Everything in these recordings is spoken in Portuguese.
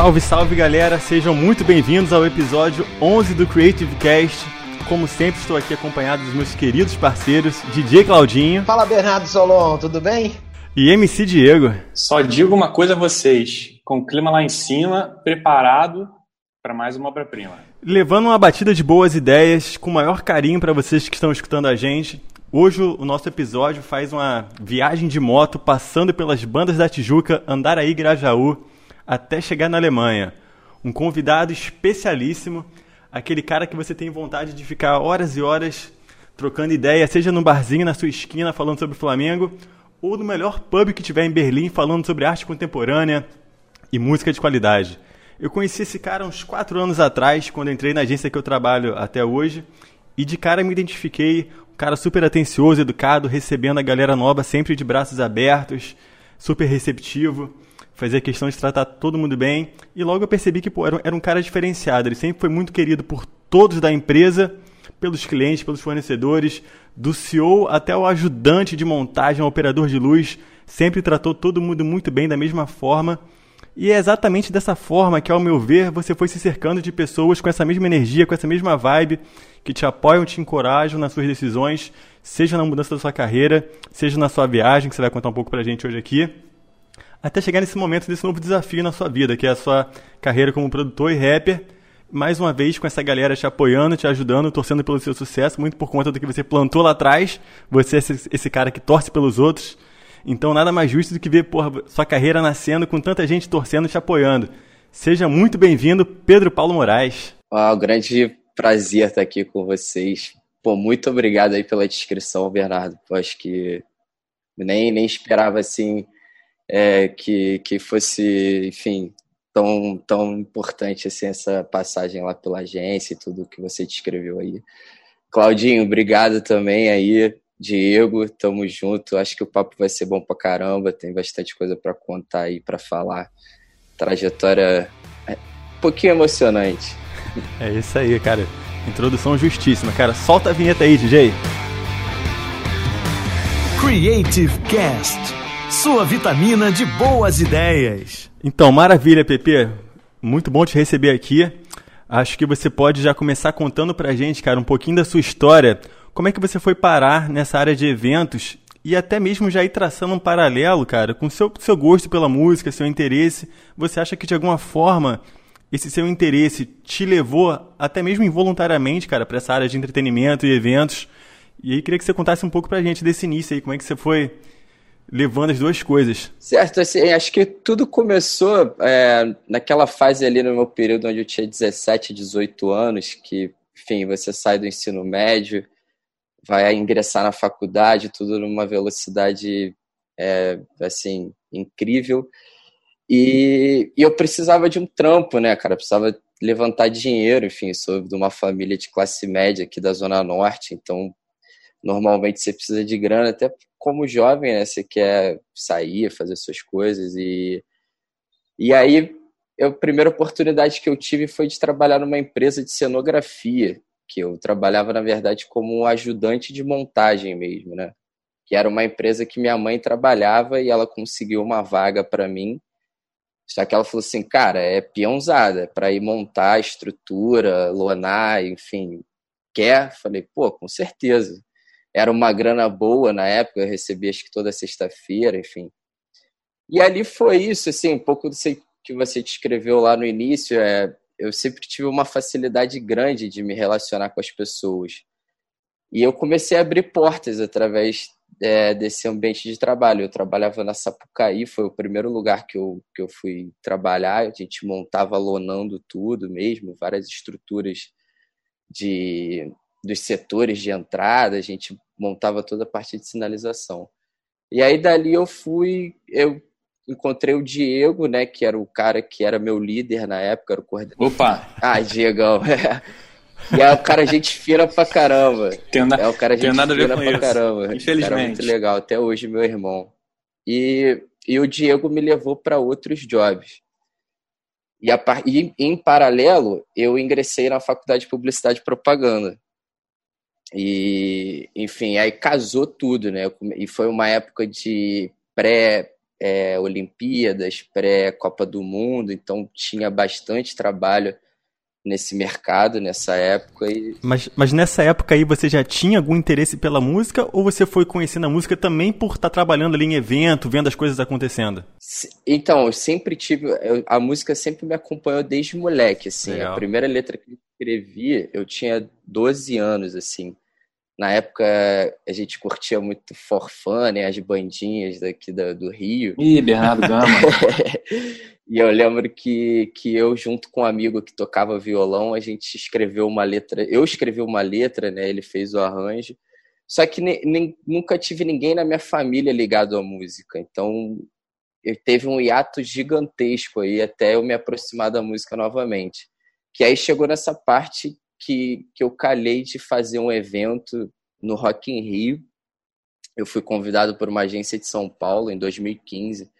Salve, salve galera, sejam muito bem-vindos ao episódio 11 do Creative Cast. Como sempre, estou aqui acompanhado dos meus queridos parceiros, DJ Claudinho. Fala Bernardo Solon, tudo bem? E MC Diego. Só digo uma coisa a vocês: com o clima lá em cima, preparado para mais uma obra-prima. Levando uma batida de boas ideias, com o maior carinho para vocês que estão escutando a gente. Hoje o nosso episódio faz uma viagem de moto passando pelas bandas da Tijuca, Andaraí Grajaú, até chegar na Alemanha. Um convidado especialíssimo, aquele cara que você tem vontade de ficar horas e horas trocando ideia, seja num barzinho na sua esquina falando sobre Flamengo, ou no melhor pub que tiver em Berlim falando sobre arte contemporânea e música de qualidade. Eu conheci esse cara uns quatro anos atrás, quando entrei na agência que eu trabalho até hoje, e de cara me identifiquei, um cara super atencioso, educado, recebendo a galera nova sempre de braços abertos, super receptivo, fazia questão de tratar todo mundo bem, e logo eu percebi que pô, era, era um cara diferenciado, ele sempre foi muito querido por todos da empresa, pelos clientes, pelos fornecedores, do CEO até o ajudante de montagem, o operador de luz, sempre tratou todo mundo muito bem da mesma forma. E é exatamente dessa forma que, ao meu ver, você foi se cercando de pessoas com essa mesma energia, com essa mesma vibe, que te apoiam, te encorajam nas suas decisões, seja na mudança da sua carreira, seja na sua viagem, que você vai contar um pouco pra gente hoje aqui, até chegar nesse momento desse novo desafio na sua vida, que é a sua carreira como produtor e rapper mais uma vez com essa galera te apoiando, te ajudando, torcendo pelo seu sucesso, muito por conta do que você plantou lá atrás. Você é esse, cara que torce pelos outros. Então nada mais justo do que ver porra, sua carreira nascendo com tanta gente torcendo e te apoiando. Seja muito bem-vindo, Pedro Paulo Moraes. Ah, um grande prazer estar aqui com vocês. Pô, muito obrigado aí pela descrição, Bernardo. Pô, acho que nem, nem esperava assim é, que, que fosse, enfim, tão, tão importante assim essa passagem lá pela agência e tudo que você descreveu aí. Claudinho, obrigado também aí. Diego, tamo junto. Acho que o papo vai ser bom pra caramba. Tem bastante coisa para contar aí, para falar. Trajetória é um pouquinho emocionante. É isso aí, cara. Introdução justíssima, cara. Solta a vinheta aí, DJ. Creative Cast sua vitamina de boas ideias. Então, maravilha, Pepe. Muito bom te receber aqui. Acho que você pode já começar contando pra gente, cara, um pouquinho da sua história. Como é que você foi parar nessa área de eventos e até mesmo já ir traçando um paralelo, cara, com seu seu gosto pela música, seu interesse. Você acha que de alguma forma esse seu interesse te levou até mesmo involuntariamente, cara, para essa área de entretenimento e eventos? E aí queria que você contasse um pouco pra gente desse início aí, como é que você foi levando as duas coisas. Certo, assim, acho que tudo começou é, naquela fase ali no meu período onde eu tinha 17, 18 anos, que, enfim, você sai do ensino médio, vai ingressar na faculdade, tudo numa velocidade, é, assim, incrível. E, e, eu precisava de um trampo, né, cara? Eu precisava levantar dinheiro, enfim, sou de uma família de classe média aqui da Zona Norte, então normalmente você precisa de grana, até como jovem, né? Você quer sair, fazer suas coisas e e aí a primeira oportunidade que eu tive foi de trabalhar numa empresa de cenografia, que eu trabalhava na verdade como um ajudante de montagem mesmo, né? Que era uma empresa que minha mãe trabalhava e ela conseguiu uma vaga para mim. Só que ela falou assim, cara, é peãozada, para ir montar a estrutura, lonar, enfim, quer? Falei, pô, com certeza era uma grana boa na época, eu recebia acho que toda sexta-feira, enfim. E ali foi isso, assim, um pouco do que você descreveu lá no início, é, eu sempre tive uma facilidade grande de me relacionar com as pessoas. E eu comecei a abrir portas através é, desse ambiente de trabalho. Eu trabalhava na Sapucaí, foi o primeiro lugar que eu, que eu fui trabalhar. A gente montava lonando tudo mesmo, várias estruturas de dos setores de entrada, a gente montava toda a parte de sinalização. E aí dali eu fui, eu encontrei o Diego, né, que era o cara que era meu líder na época, era o coordenador. Opa! Ah, Diegão. e é o cara gente fina pra caramba. Tem, na... é o cara gente nada fina pra isso. caramba. Infelizmente. Cara muito legal, até hoje meu irmão. E, e o Diego me levou para outros jobs. E, a, e em paralelo, eu ingressei na faculdade de Publicidade e Propaganda. E, enfim, aí casou tudo, né? E foi uma época de pré, é, Olimpíadas, pré-Copa do Mundo, então tinha bastante trabalho nesse mercado, nessa época. E... Mas, mas nessa época aí você já tinha algum interesse pela música ou você foi conhecendo a música também por estar tá trabalhando ali em evento, vendo as coisas acontecendo? Então, eu sempre tive. Eu, a música sempre me acompanhou desde moleque, assim. Legal. A primeira letra que escrevi, eu tinha 12 anos, assim. Na época a gente curtia muito Forfã, né? As bandinhas daqui do, do Rio. Ih, Bernardo Gama. e eu lembro que, que eu, junto com um amigo que tocava violão, a gente escreveu uma letra. Eu escrevi uma letra, né? Ele fez o arranjo. Só que nem, nunca tive ninguém na minha família ligado à música. Então eu teve um hiato gigantesco aí até eu me aproximar da música novamente. Que aí chegou nessa parte que, que eu calhei de fazer um evento no Rock in Rio. Eu fui convidado por uma agência de São Paulo em 2015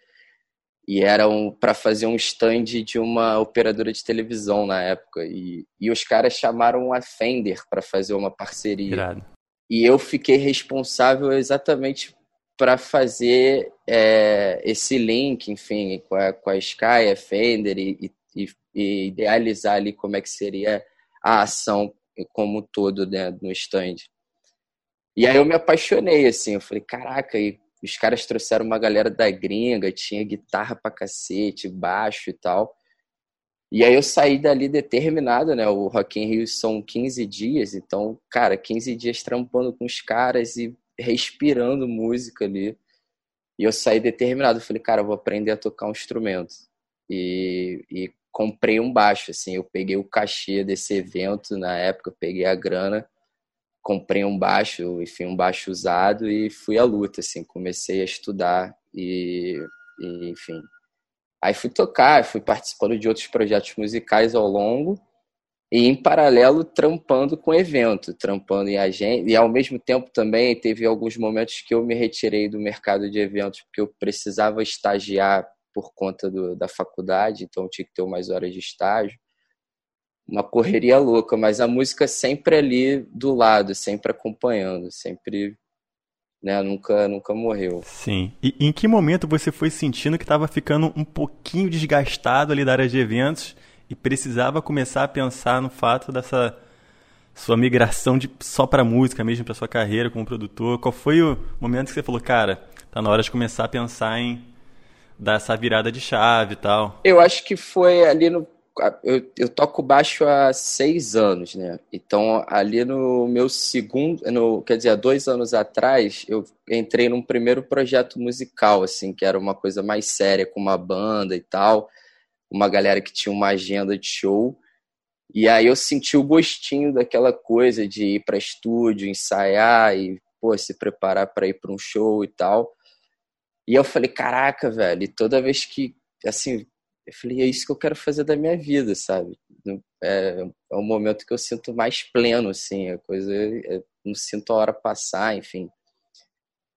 e era um, para fazer um stand de uma operadora de televisão na época e, e os caras chamaram a Fender para fazer uma parceria Irado. e eu fiquei responsável exatamente para fazer é, esse link, enfim, com a, com a Sky, a Fender e, e, e idealizar ali como é que seria a ação como um todo né, no stand. E aí eu me apaixonei, assim, eu falei, caraca, e os caras trouxeram uma galera da gringa, tinha guitarra pra cacete, baixo e tal. E aí eu saí dali determinado, né? O Rock in Rio são 15 dias, então, cara, 15 dias trampando com os caras e respirando música ali. E eu saí determinado, falei, cara, eu vou aprender a tocar um instrumento. E, e comprei um baixo, assim, eu peguei o cachê desse evento na época, peguei a grana, comprei um baixo, enfim, um baixo usado e fui à luta, assim, comecei a estudar e, e enfim. Aí fui tocar, fui participando de outros projetos musicais ao longo e em paralelo trampando com evento, trampando em agente e ao mesmo tempo também teve alguns momentos que eu me retirei do mercado de eventos porque eu precisava estagiar por conta do, da faculdade, então tinha que ter mais horas de estágio. Uma correria louca, mas a música sempre ali do lado, sempre acompanhando, sempre né, nunca, nunca morreu. Sim. E em que momento você foi sentindo que estava ficando um pouquinho desgastado ali da área de eventos e precisava começar a pensar no fato dessa sua migração de só para música mesmo, para sua carreira como produtor? Qual foi o momento que você falou, cara, tá na hora de começar a pensar em dar essa virada de chave e tal? Eu acho que foi ali no. Eu, eu toco baixo há seis anos, né? Então, ali no meu segundo. No, quer dizer, há dois anos atrás, eu entrei num primeiro projeto musical, assim, que era uma coisa mais séria, com uma banda e tal. Uma galera que tinha uma agenda de show. E aí eu senti o gostinho daquela coisa de ir para estúdio, ensaiar e pô, se preparar para ir para um show e tal. E eu falei, caraca, velho, e toda vez que, assim, eu falei, é isso que eu quero fazer da minha vida, sabe? É, é um momento que eu sinto mais pleno, assim, a coisa, é, não sinto a hora passar, enfim.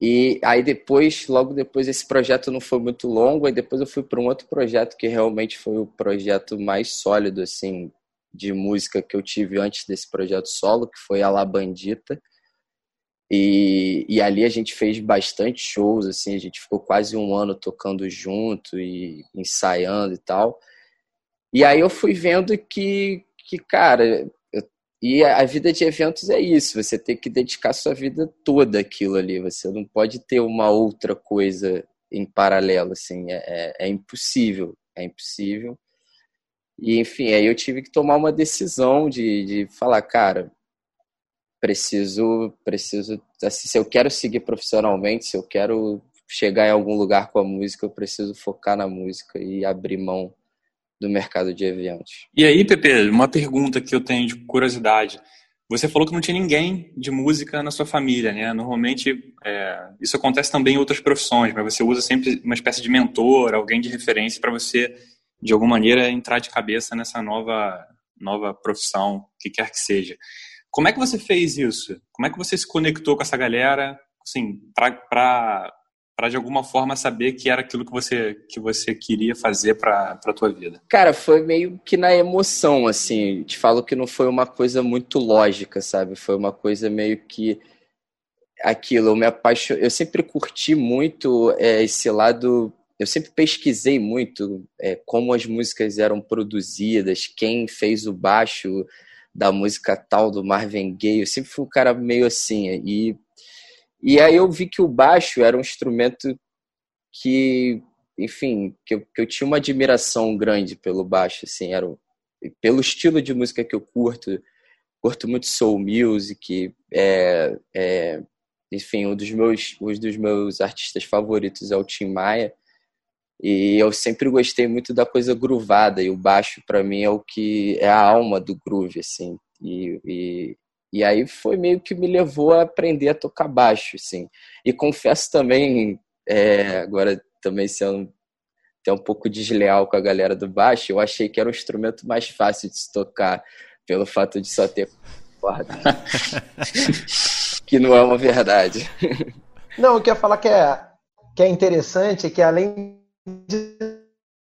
E aí depois, logo depois, esse projeto não foi muito longo, aí depois eu fui para um outro projeto que realmente foi o projeto mais sólido, assim, de música que eu tive antes desse projeto solo, que foi a La Bandita, e, e ali a gente fez bastante shows, assim, a gente ficou quase um ano tocando junto e ensaiando e tal. E aí eu fui vendo que, que cara, eu, e a vida de eventos é isso, você tem que dedicar sua vida toda aquilo ali, você não pode ter uma outra coisa em paralelo, assim, é, é, é impossível, é impossível. E enfim, aí eu tive que tomar uma decisão de, de falar, cara, preciso, preciso, assim, se eu quero seguir profissionalmente, se eu quero chegar em algum lugar com a música, eu preciso focar na música e abrir mão do mercado de eventos. E aí, Pepe, uma pergunta que eu tenho de curiosidade. Você falou que não tinha ninguém de música na sua família, né? Normalmente é, isso acontece também em outras profissões, mas você usa sempre uma espécie de mentor, alguém de referência para você, de alguma maneira, entrar de cabeça nessa nova nova profissão, que quer que seja. Como é que você fez isso? Como é que você se conectou com essa galera, assim, para de alguma forma saber que era aquilo que você, que você queria fazer para a tua vida? Cara, foi meio que na emoção, assim. Te falo que não foi uma coisa muito lógica, sabe? Foi uma coisa meio que aquilo. Eu me apaixonei. Eu sempre curti muito é, esse lado eu sempre pesquisei muito é, como as músicas eram produzidas, quem fez o baixo da música tal do Marvin Gaye. Eu sempre fui um cara meio assim. E, e aí eu vi que o baixo era um instrumento que, enfim, que eu, que eu tinha uma admiração grande pelo baixo, assim, era pelo estilo de música que eu curto. Curto muito soul music, é, é, enfim, um dos meus, um dos meus artistas favoritos é o Tim Maia. E eu sempre gostei muito da coisa groovada, e o baixo para mim é o que é a alma do groove, assim. E, e, e aí foi meio que me levou a aprender a tocar baixo, assim. E confesso também, é, agora também sendo até um pouco desleal com a galera do baixo, eu achei que era o instrumento mais fácil de se tocar, pelo fato de só ter corda. que não é uma verdade. Não, eu queria falar que é, que é interessante é que além de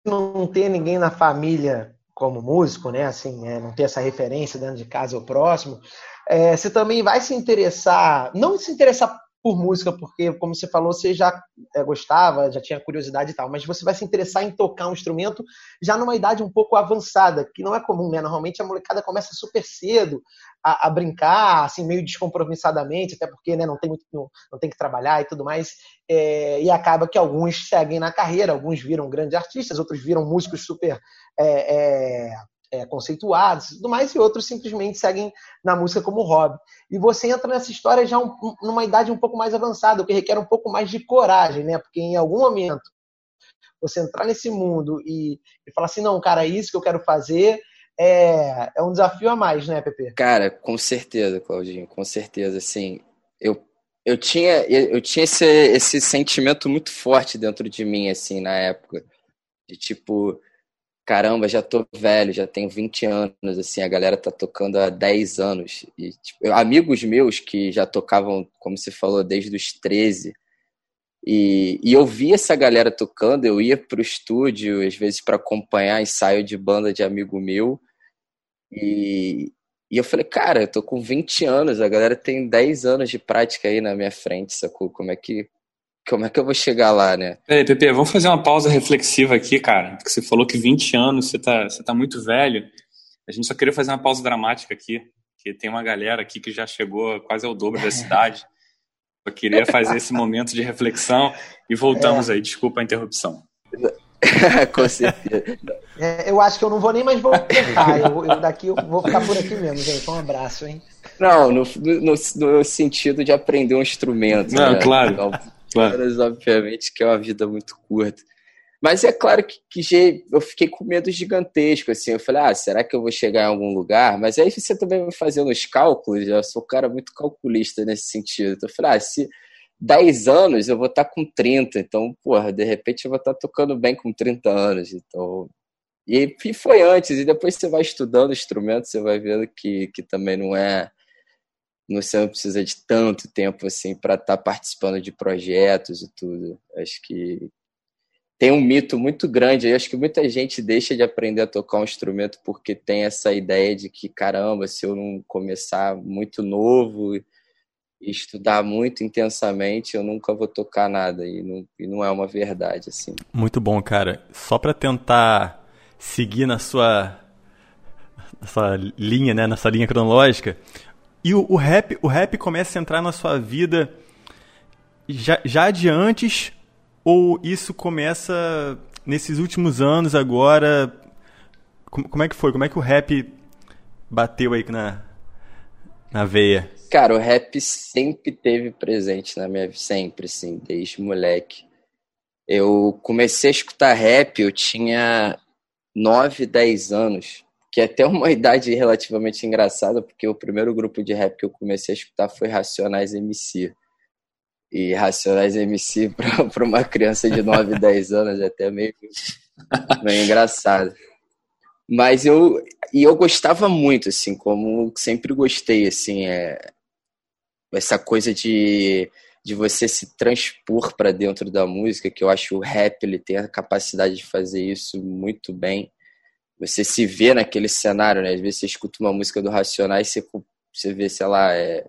não ter ninguém na família como músico, né? Assim, é, não ter essa referência dentro de casa ou próximo, é, você também vai se interessar, não se interessar por música, porque, como você falou, você já é, gostava, já tinha curiosidade e tal, mas você vai se interessar em tocar um instrumento já numa idade um pouco avançada, que não é comum, né? Normalmente a molecada começa super cedo a, a brincar, assim, meio descompromissadamente, até porque né, não, tem muito, não, não tem que trabalhar e tudo mais, é, e acaba que alguns seguem na carreira, alguns viram grandes artistas, outros viram músicos super. É, é é, conceituados e tudo mais, e outros simplesmente seguem na música como hobby. E você entra nessa história já um, numa idade um pouco mais avançada, o que requer um pouco mais de coragem, né? Porque em algum momento você entrar nesse mundo e, e falar assim, não, cara, é isso que eu quero fazer, é, é um desafio a mais, né, Pepe? Cara, com certeza, Claudinho, com certeza, assim, eu eu tinha eu tinha esse, esse sentimento muito forte dentro de mim assim na época de tipo caramba, já tô velho, já tenho 20 anos, assim, a galera tá tocando há 10 anos. E, tipo, amigos meus que já tocavam, como você falou, desde os 13. E, e eu via essa galera tocando, eu ia pro estúdio, às vezes, para acompanhar ensaio de banda de amigo meu. E, e eu falei, cara, eu tô com 20 anos, a galera tem 10 anos de prática aí na minha frente, sacou? Como é que, como é que eu vou chegar lá, né? Peraí, Pepe, vamos fazer uma pausa reflexiva aqui, cara. Porque você falou que 20 anos, você tá, você tá muito velho. A gente só queria fazer uma pausa dramática aqui, que tem uma galera aqui que já chegou quase ao dobro da cidade. Eu queria fazer esse momento de reflexão e voltamos é. aí. Desculpa a interrupção. Com certeza. É, eu acho que eu não vou nem mais voltar. eu, eu, daqui eu vou ficar por aqui mesmo, gente. Um abraço, hein? Não, no, no, no sentido de aprender um instrumento. Não, né? claro. Então, Claro. obviamente, que é uma vida muito curta. Mas é claro que, que eu fiquei com medo gigantesco, assim. Eu falei, ah, será que eu vou chegar em algum lugar? Mas aí você também vai fazendo os cálculos, eu sou um cara muito calculista nesse sentido. Então eu falei, ah, se 10 anos eu vou estar com 30, então, porra, de repente eu vou estar tocando bem com 30 anos. Então. E, e foi antes, e depois você vai estudando instrumentos, você vai vendo que, que também não é você não precisa de tanto tempo assim para estar tá participando de projetos e tudo. Acho que tem um mito muito grande. Eu acho que muita gente deixa de aprender a tocar um instrumento porque tem essa ideia de que caramba, se eu não começar muito novo e estudar muito intensamente, eu nunca vou tocar nada e não, e não é uma verdade assim. Muito bom, cara. Só para tentar seguir na sua, na sua linha, né, nessa linha cronológica, e o, o, rap, o rap começa a entrar na sua vida já, já de antes ou isso começa nesses últimos anos agora? Como, como é que foi? Como é que o rap bateu aí na, na veia? Cara, o rap sempre teve presente na minha vida, sempre, assim, desde moleque. Eu comecei a escutar rap, eu tinha 9, 10 anos que é até uma idade relativamente engraçada, porque o primeiro grupo de rap que eu comecei a escutar foi Racionais MC. E Racionais MC para uma criança de 9, 10 anos é até meio, meio engraçado. Mas eu e eu gostava muito assim, como sempre gostei assim, é essa coisa de de você se transpor para dentro da música, que eu acho o rap ele tem a capacidade de fazer isso muito bem você se vê naquele cenário, né? Às vezes você escuta uma música do Racionais e você, você vê, sei lá, é,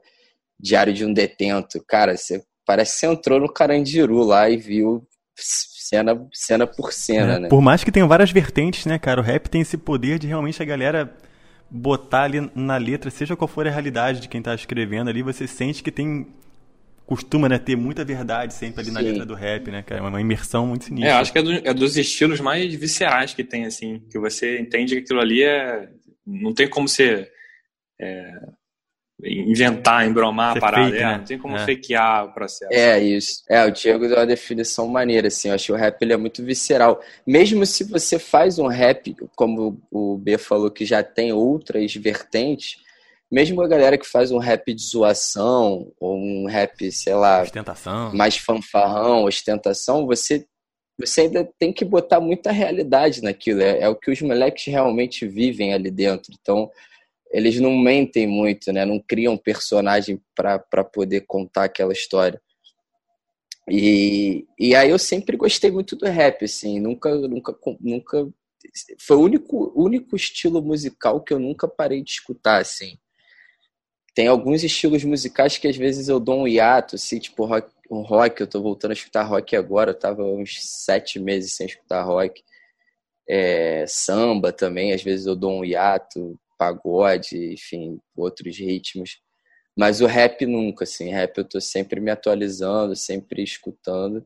Diário de um Detento. Cara, você parece que você entrou no Carandiru lá e viu cena, cena por cena, é, né? Por mais que tenha várias vertentes, né, cara? O rap tem esse poder de realmente a galera botar ali na letra, seja qual for a realidade de quem tá escrevendo ali, você sente que tem costuma né, ter muita verdade sempre ali Sim. na letra do rap, né, cara? É uma imersão muito sinistra. É, acho que é, do, é, dos estilos mais viscerais que tem, assim, que você entende que aquilo ali é. Não tem como ser. É, inventar, embromar a parada. Fake, é, né? Não tem como é. fakear o processo. É, isso. É, o Diego deu uma definição maneira, assim. Eu acho que o rap ele é muito visceral. Mesmo se você faz um rap, como o B falou, que já tem outras vertentes, mesmo a galera que faz um rap de zoação, ou um rap, sei lá, ostentação. mais fanfarrão, ostentação, você você ainda tem que botar muita realidade naquilo. É, é o que os moleques realmente vivem ali dentro. Então, eles não mentem muito, né? Não criam personagem para poder contar aquela história. E, e aí eu sempre gostei muito do rap, assim, nunca, nunca, nunca foi o único, único estilo musical que eu nunca parei de escutar, assim. Tem alguns estilos musicais que às vezes eu dou um hiato, assim, tipo rock, um rock, eu tô voltando a escutar rock agora, eu tava uns sete meses sem escutar rock. É, samba também, às vezes eu dou um hiato, pagode, enfim, outros ritmos. Mas o rap nunca, assim, rap eu tô sempre me atualizando, sempre escutando.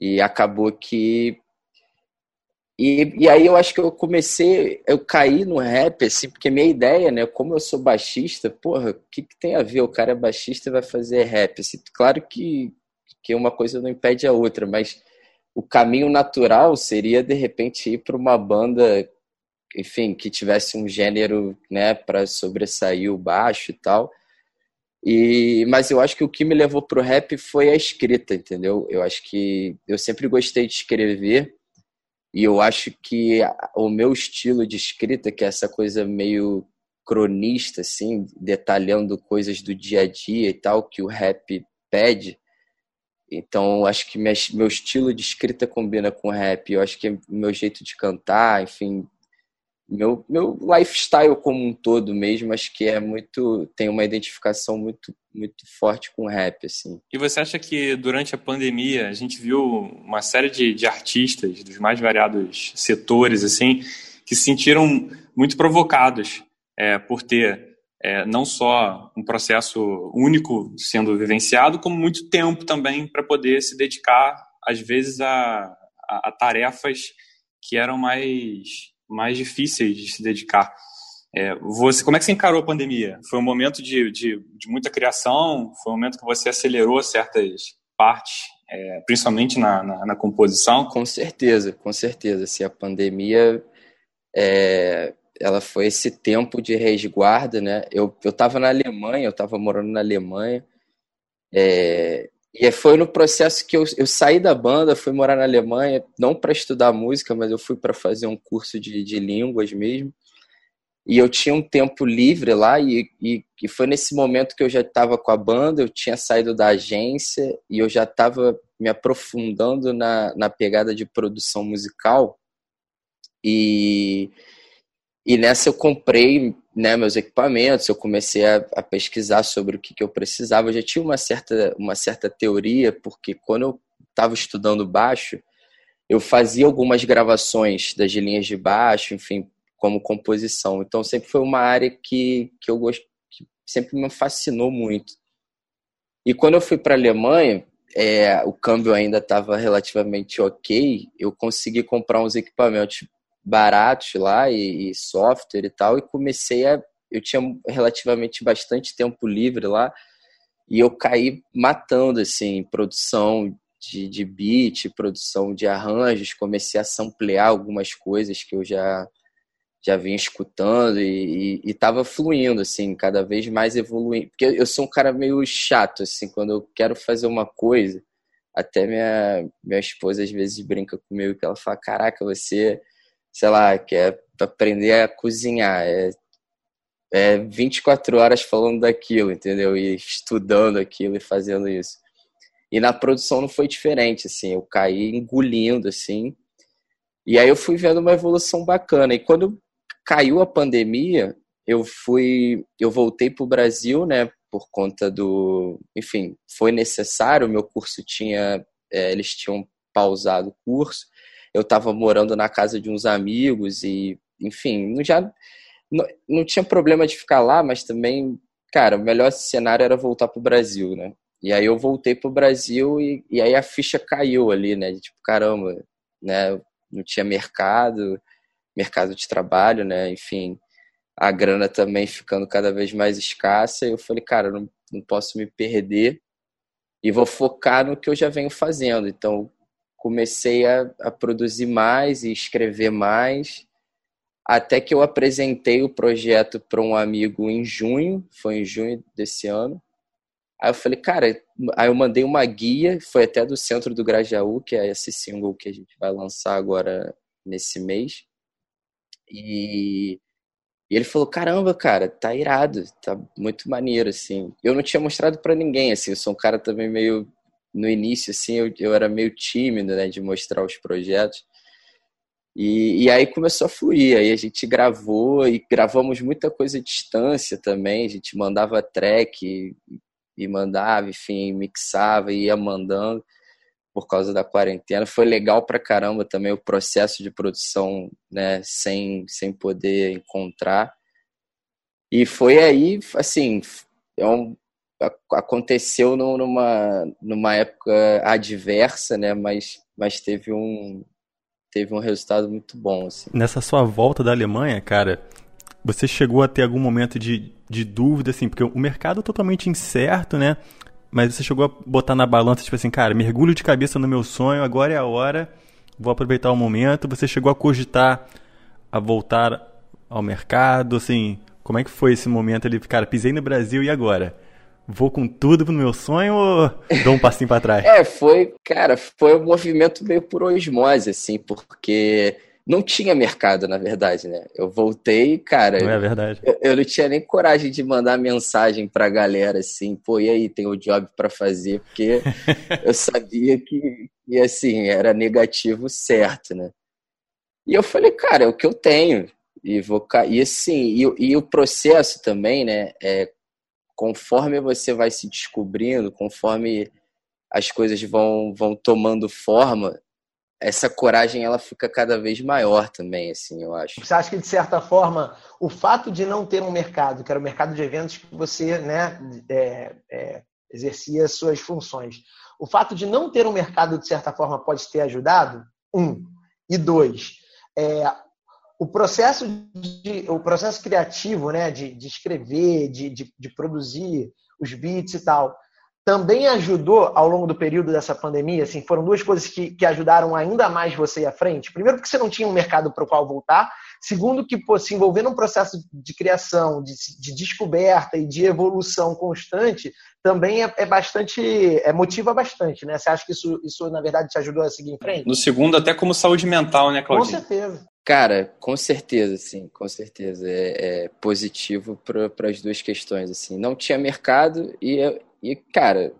E acabou que e, e aí eu acho que eu comecei, eu caí no rap, assim, porque minha ideia, né, como eu sou baixista, porra, o que, que tem a ver? O cara é baixista e vai fazer rap. Assim, claro que, que uma coisa não impede a outra, mas o caminho natural seria, de repente, ir para uma banda, enfim, que tivesse um gênero, né, para sobressair o baixo e tal. E, mas eu acho que o que me levou pro rap foi a escrita, entendeu? Eu acho que eu sempre gostei de escrever e eu acho que o meu estilo de escrita, que é essa coisa meio cronista, assim, detalhando coisas do dia a dia e tal, que o rap pede. Então, acho que meu estilo de escrita combina com o rap. Eu acho que meu jeito de cantar, enfim, meu, meu lifestyle como um todo mesmo, acho que é muito. tem uma identificação muito, muito forte com o rap, assim. E você acha que durante a pandemia a gente viu uma série de, de artistas dos mais variados setores, assim, que se sentiram muito provocados é, por ter é, não só um processo único sendo vivenciado, como muito tempo também para poder se dedicar, às vezes, a, a, a tarefas que eram mais mais difíceis de se dedicar. É, você, como é que você encarou a pandemia? Foi um momento de, de, de muita criação? Foi um momento que você acelerou certas partes, é, principalmente na, na, na, composição? Com certeza, com certeza. Se a pandemia é, ela foi esse tempo de resguardo, né? Eu eu estava na Alemanha, eu estava morando na Alemanha. É, e foi no processo que eu, eu saí da banda, fui morar na Alemanha, não para estudar música, mas eu fui para fazer um curso de, de línguas mesmo. E eu tinha um tempo livre lá, e, e, e foi nesse momento que eu já estava com a banda, eu tinha saído da agência e eu já estava me aprofundando na, na pegada de produção musical. E, e nessa eu comprei né, meus equipamentos, eu comecei a, a, pesquisar sobre o que, que eu precisava. Eu já tinha uma certa, uma certa teoria, porque quando eu estava estudando baixo, eu fazia algumas gravações das linhas de baixo, enfim, como composição. Então sempre foi uma área que, que eu gosto, que sempre me fascinou muito. E quando eu fui para a Alemanha, é, o câmbio ainda estava relativamente ok, eu consegui comprar uns equipamentos baratos lá e, e, software e tal, e comecei a. Eu tinha relativamente bastante tempo livre lá, e eu caí matando, assim, produção de, de beat, produção de arranjos, comecei a samplear algumas coisas que eu já já vinha escutando e, estava fluindo, assim, cada vez mais evoluindo. Porque eu sou um cara meio chato, assim, quando eu quero fazer uma coisa, até minha, minha esposa às vezes brinca comigo que ela fala, caraca, você sei lá, que é aprender a cozinhar. É, é 24 horas falando daquilo, entendeu? E estudando aquilo e fazendo isso. E na produção não foi diferente, assim, eu caí engolindo, assim. E aí eu fui vendo uma evolução bacana. E quando caiu a pandemia, eu fui, eu voltei para o Brasil, né, por conta do, enfim, foi necessário. O meu curso tinha, é, eles tinham pausado o curso. Eu estava morando na casa de uns amigos e, enfim, já não, não tinha problema de ficar lá, mas também, cara, o melhor cenário era voltar para o Brasil, né? E aí eu voltei para o Brasil e, e aí a ficha caiu ali, né? Tipo, caramba, né? Não tinha mercado, mercado de trabalho, né? Enfim, a grana também ficando cada vez mais escassa. Eu falei, cara, não, não posso me perder e vou focar no que eu já venho fazendo. Então, comecei a, a produzir mais e escrever mais até que eu apresentei o projeto para um amigo em junho, foi em junho desse ano. Aí eu falei, cara, aí eu mandei uma guia, foi até do centro do Grajaú, que é esse single que a gente vai lançar agora nesse mês. E, e ele falou, caramba, cara, tá irado, tá muito maneiro, assim. Eu não tinha mostrado para ninguém, assim, eu sou um cara também meio, no início, assim, eu, eu era meio tímido, né, de mostrar os projetos. E, e, aí começou a fluir, aí a gente gravou e gravamos muita coisa à distância também, a gente mandava track e, e mandava, enfim, mixava e ia mandando por causa da quarentena. Foi legal pra caramba também o processo de produção, né, sem, sem poder encontrar. E foi aí, assim, é um, aconteceu numa, numa época adversa, né, mas, mas teve um, teve um resultado muito bom. Assim. Nessa sua volta da Alemanha, cara, você chegou a ter algum momento de, de dúvida, assim, porque o mercado é totalmente incerto, né? Mas você chegou a botar na balança, tipo assim, cara, mergulho de cabeça no meu sonho, agora é a hora, vou aproveitar o momento. Você chegou a cogitar a voltar ao mercado, assim, como é que foi esse momento ali? Cara, pisei no Brasil e agora? Vou com tudo pro meu sonho ou dou um passinho para trás? é, foi, cara, foi um movimento meio por osmose, assim, porque não tinha mercado, na verdade, né? Eu voltei, cara. Não é verdade. Eu, eu não tinha nem coragem de mandar mensagem pra galera assim, pô, e aí, tem o job para fazer, porque eu sabia que, que, assim, era negativo certo, né? E eu falei, cara, é o que eu tenho. E vou e assim, e, e o processo também, né? É, conforme você vai se descobrindo, conforme as coisas vão, vão tomando forma, essa coragem ela fica cada vez maior também, assim, eu acho. Você acha que, de certa forma, o fato de não ter um mercado, que era o mercado de eventos que você né, é, é, exercia suas funções, o fato de não ter um mercado, de certa forma, pode ter ajudado? Um. E dois, é, o processo, de, o processo criativo, né, de, de escrever, de, de, de, produzir os beats e tal, também ajudou ao longo do período dessa pandemia? Assim, foram duas coisas que, que ajudaram ainda mais você ir à frente? Primeiro, porque você não tinha um mercado para o qual voltar. Segundo, que pô, se envolver num processo de criação, de, de descoberta e de evolução constante também é, é, bastante, é, motiva bastante, né? Você acha que isso, isso, na verdade, te ajudou a seguir em frente? No segundo, até como saúde mental, né, Claudinho? Com certeza. Cara, com certeza, sim, com certeza. É, é positivo para as duas questões, assim. Não tinha mercado e, e, cara,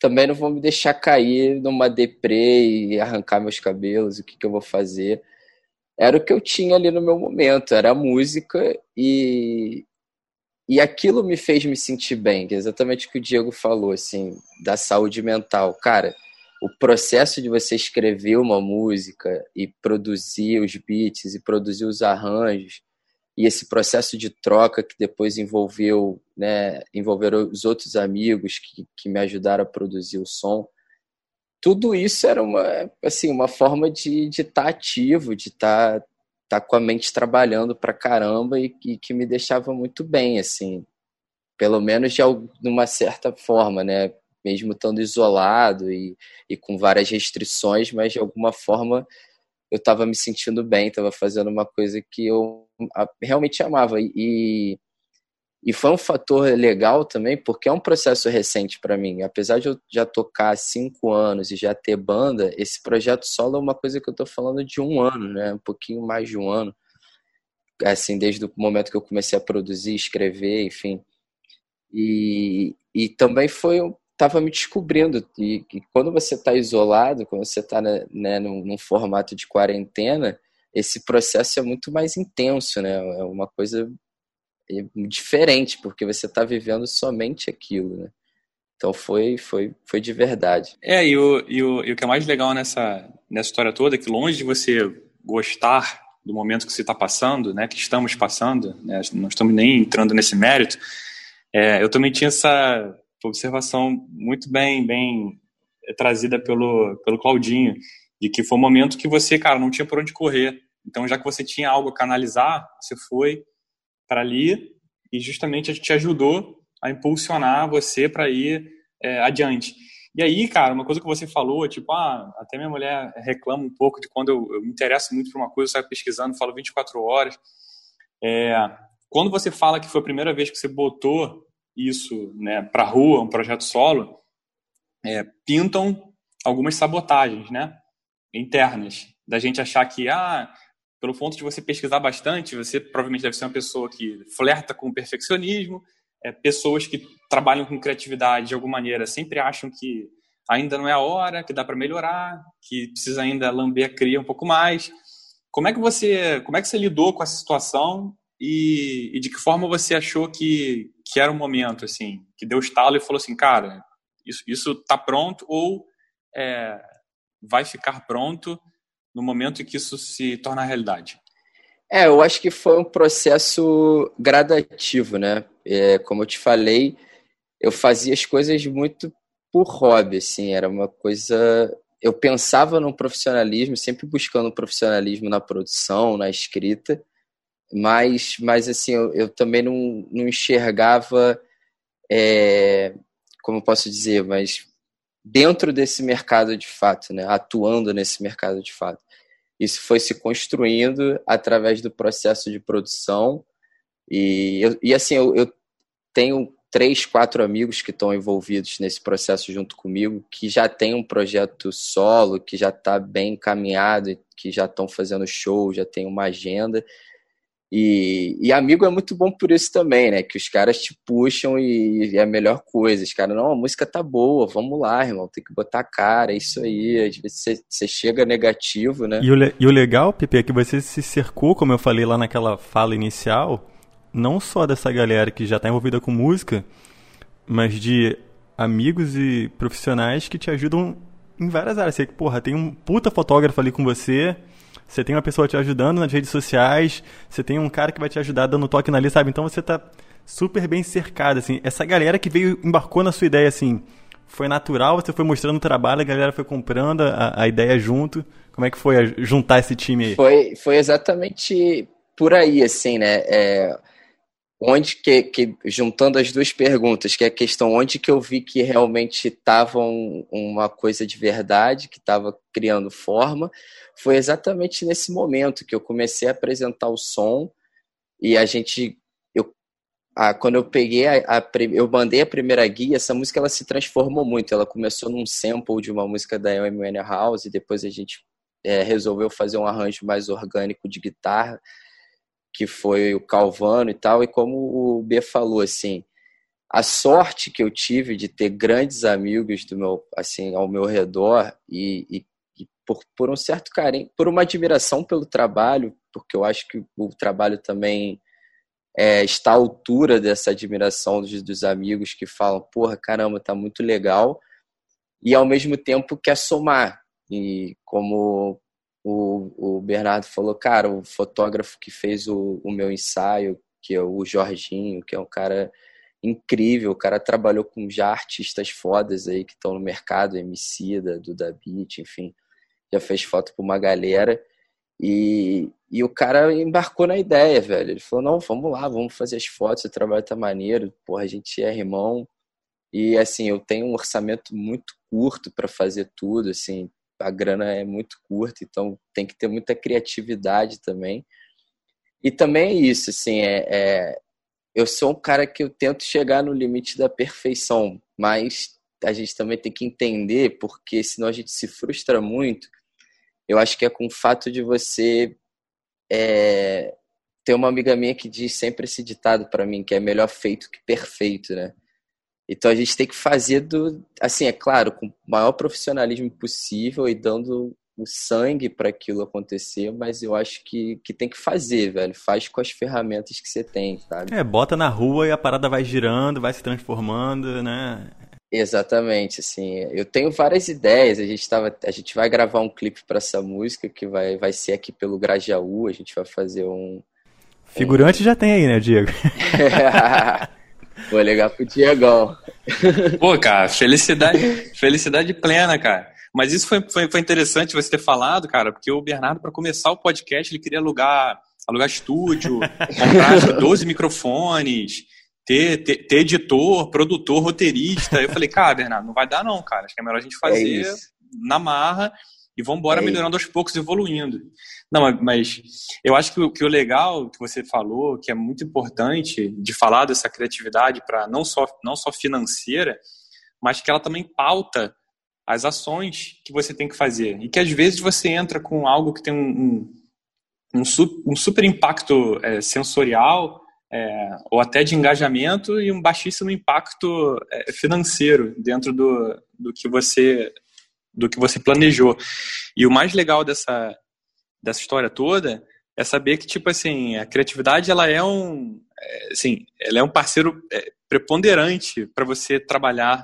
também não vou me deixar cair numa deprê e arrancar meus cabelos, o que, que eu vou fazer. Era o que eu tinha ali no meu momento, era a música e, e aquilo me fez me sentir bem, que é exatamente o que o Diego falou, assim, da saúde mental. Cara, o processo de você escrever uma música e produzir os beats e produzir os arranjos e esse processo de troca que depois envolveu, né, envolveram os outros amigos que, que me ajudaram a produzir o som, tudo isso era uma, assim, uma forma de estar tá ativo, de estar tá, tá com a mente trabalhando pra caramba e, e que me deixava muito bem, assim, pelo menos de uma certa forma, né? Mesmo estando isolado e, e com várias restrições, mas de alguma forma eu estava me sentindo bem, estava fazendo uma coisa que eu realmente amava. E, e foi um fator legal também, porque é um processo recente para mim. Apesar de eu já tocar cinco anos e já ter banda, esse projeto solo é uma coisa que eu estou falando de um ano, né? um pouquinho mais de um ano. Assim, desde o momento que eu comecei a produzir, escrever, enfim. E, e também foi estava me descobrindo. E, e, quando você está isolado, quando você está né, né, num, num, formato de quarentena, esse processo é muito mais intenso, né? É uma coisa diferente, porque você está vivendo somente aquilo, né? Então foi, foi, foi de verdade. É, e o, e, o, e o que é mais legal nessa, nessa história toda é que longe de você gostar do momento que você está passando, né, que estamos passando, né, não estamos nem entrando nesse mérito, é, eu também tinha essa observação muito bem, bem trazida pelo, pelo Claudinho, de que foi um momento que você, cara, não tinha por onde correr. Então, já que você tinha algo a canalizar, você foi para ali e justamente te ajudou a impulsionar você para ir é, adiante. E aí, cara, uma coisa que você falou, tipo, ah, até minha mulher reclama um pouco de quando eu, eu me interesso muito por uma coisa, eu saio pesquisando, falo 24 horas. É, quando você fala que foi a primeira vez que você botou isso né, para rua, um projeto solo, é, pintam algumas sabotagens, né, internas, da gente achar que, ah, pelo ponto de você pesquisar bastante, você provavelmente deve ser uma pessoa que flerta com o perfeccionismo, é, pessoas que trabalham com criatividade de alguma maneira sempre acham que ainda não é a hora, que dá para melhorar, que precisa ainda lamber a cria um pouco mais. Como é que você, como é que você lidou com essa situação e, e de que forma você achou que, que era o momento, assim, que deu estalo e falou assim, cara, isso, isso tá pronto ou é, vai ficar pronto no momento em que isso se torna realidade? É, eu acho que foi um processo gradativo, né? É, como eu te falei, eu fazia as coisas muito por hobby, assim, era uma coisa. Eu pensava no profissionalismo, sempre buscando profissionalismo na produção, na escrita, mas, mas assim, eu, eu também não, não enxergava, é, como posso dizer, mas dentro desse mercado de fato, né? atuando nesse mercado de fato. Isso foi se construindo através do processo de produção. E, eu, e assim, eu, eu tenho três, quatro amigos que estão envolvidos nesse processo junto comigo, que já tem um projeto solo, que já está bem encaminhado, que já estão fazendo show, já tem uma agenda. E, e, amigo é muito bom por isso também, né? Que os caras te puxam e, e é a melhor coisa. Os caras, não, a música tá boa, vamos lá, irmão, tem que botar cara, é isso aí. Às vezes você chega negativo, né? E o, e o legal, Pepe, é que você se cercou, como eu falei lá naquela fala inicial, não só dessa galera que já tá envolvida com música, mas de amigos e profissionais que te ajudam em várias áreas. Você, porra, tem um puta fotógrafo ali com você você tem uma pessoa te ajudando nas redes sociais, você tem um cara que vai te ajudar dando toque na lista, sabe? Então você tá super bem cercado, assim. Essa galera que veio, embarcou na sua ideia, assim, foi natural, você foi mostrando o trabalho, a galera foi comprando a, a ideia junto. Como é que foi juntar esse time aí? Foi, foi exatamente por aí, assim, né? É, onde que, que, juntando as duas perguntas, que é a questão onde que eu vi que realmente estava um, uma coisa de verdade, que estava criando forma, foi exatamente nesse momento que eu comecei a apresentar o som e a gente eu a, quando eu peguei a, a, eu mandei a primeira guia essa música ela se transformou muito. Ela começou num sample de uma música da Amy House e depois a gente é, resolveu fazer um arranjo mais orgânico de guitarra que foi o Calvano e tal e como o B falou assim a sorte que eu tive de ter grandes amigos do meu assim ao meu redor e, e por, por um certo carinho, por uma admiração pelo trabalho, porque eu acho que o trabalho também é, está à altura dessa admiração dos, dos amigos que falam, porra, caramba, tá muito legal, e ao mesmo tempo quer somar. E como o, o Bernardo falou, cara, o fotógrafo que fez o, o meu ensaio, que é o Jorginho, que é um cara incrível, o cara trabalhou com já artistas fodas aí que estão no mercado, Emicida, Duda Beat, enfim já fez foto para uma galera. E, e o cara embarcou na ideia, velho. Ele falou: não, vamos lá, vamos fazer as fotos, o trabalho tá maneiro, porra, a gente é irmão. E assim, eu tenho um orçamento muito curto para fazer tudo, assim, a grana é muito curta, então tem que ter muita criatividade também. E também é isso, assim, é, é, eu sou um cara que eu tento chegar no limite da perfeição, mas a gente também tem que entender, porque senão a gente se frustra muito eu acho que é com o fato de você é, ter uma amiga minha que diz sempre esse ditado para mim, que é melhor feito que perfeito, né? Então a gente tem que fazer do, assim, é claro, com o maior profissionalismo possível e dando o sangue para aquilo acontecer, mas eu acho que, que tem que fazer, velho. Faz com as ferramentas que você tem, sabe? É, bota na rua e a parada vai girando, vai se transformando, né? Exatamente, assim, eu tenho várias ideias. A gente tava, a gente vai gravar um clipe para essa música que vai, vai ser aqui pelo Grajaú. A gente vai fazer um figurante um... já tem aí, né, Diego? Vou ligar pro Diegão. Pô, cara, felicidade, felicidade plena, cara. Mas isso foi, foi, foi interessante você ter falado, cara, porque o Bernardo, para começar o podcast, ele queria alugar, alugar estúdio, comprar 12 microfones, ter, ter, ter, editor, produtor, roteirista. Eu falei, cara, Bernardo, não vai dar não, cara. Acho que é melhor a gente fazer é na marra e vamos embora é melhorando aos poucos, evoluindo. Não, mas eu acho que o, que o legal que você falou, que é muito importante de falar dessa criatividade para não só, não só financeira, mas que ela também pauta as ações que você tem que fazer. E que às vezes você entra com algo que tem um, um, um, super impacto é, sensorial é, ou até de engajamento e um baixíssimo impacto é, financeiro dentro do, do que você do que você planejou. E o mais legal dessa, dessa história toda é saber que, tipo assim, a criatividade, ela é um, é, assim, ela é um parceiro é, preponderante para você trabalhar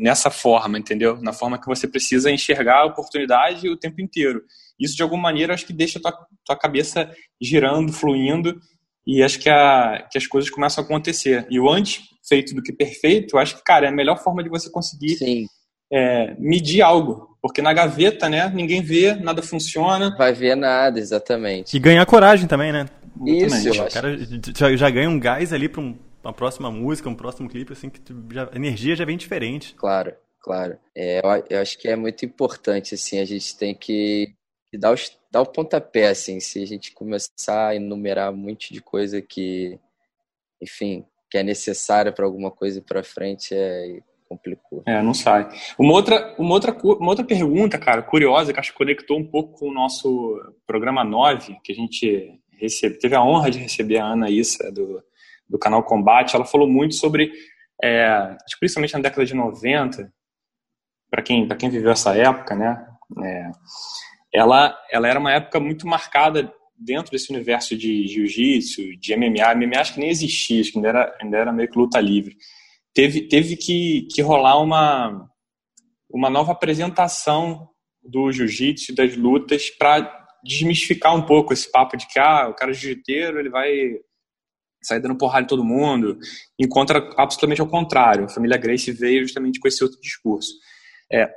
nessa forma, entendeu? Na forma que você precisa enxergar a oportunidade o tempo inteiro. Isso, de alguma maneira, acho que deixa a tua, tua cabeça girando, fluindo, e acho que, a, que as coisas começam a acontecer. E o antes feito do que perfeito, acho que, cara, é a melhor forma de você conseguir Sim é, medir algo. Porque na gaveta, né, ninguém vê, nada funciona. Vai ver nada, exatamente. E ganhar coragem também, né? Isso, eu o acho. cara já, já ganha um gás ali para um, uma próxima música, um próximo clipe, assim, que já, a energia já vem diferente. Claro, claro. É, eu, eu, acho que é muito importante, assim, a gente tem que, que dar, os, dar o pontapé, assim, se a gente começar a enumerar um monte de coisa que, enfim, que é necessária para alguma coisa para frente, é, complicou. É, não sai. Uma outra, uma, outra, uma outra pergunta, cara, curiosa, que acho que conectou um pouco com o nosso programa 9, que a gente recebe, teve a honra de receber a Ana Issa, do, do canal Combate. Ela falou muito sobre, é, principalmente na década de 90, para quem, quem viveu essa época, né? É, ela, ela era uma época muito marcada dentro desse universo de jiu-jitsu, de MMA. MMA acho que nem existia, acho que ainda era, ainda era meio que luta livre teve, teve que, que rolar uma, uma nova apresentação do jiu-jitsu, das lutas, para desmistificar um pouco esse papo de que ah, o cara jiu-jiteiro ele vai sair dando porrada em todo mundo, encontra absolutamente ao contrário. A família Grace veio justamente com esse outro discurso. É,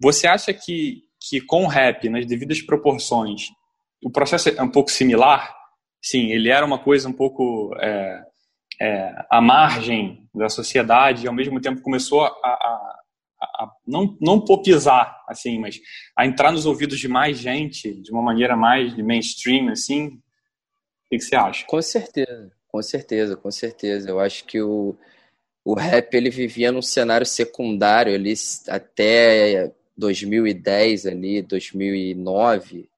você acha que, que com o rap, nas devidas proporções, o processo é um pouco similar? Sim, ele era uma coisa um pouco é, é, à margem da sociedade e ao mesmo tempo começou a, a, a, não, não popizar, assim, mas a entrar nos ouvidos de mais gente de uma maneira mais mainstream, assim. O que, que você acha? Com certeza, com certeza, com certeza. Eu acho que o, o rap ele vivia num cenário secundário ali até 2010 ali, 2009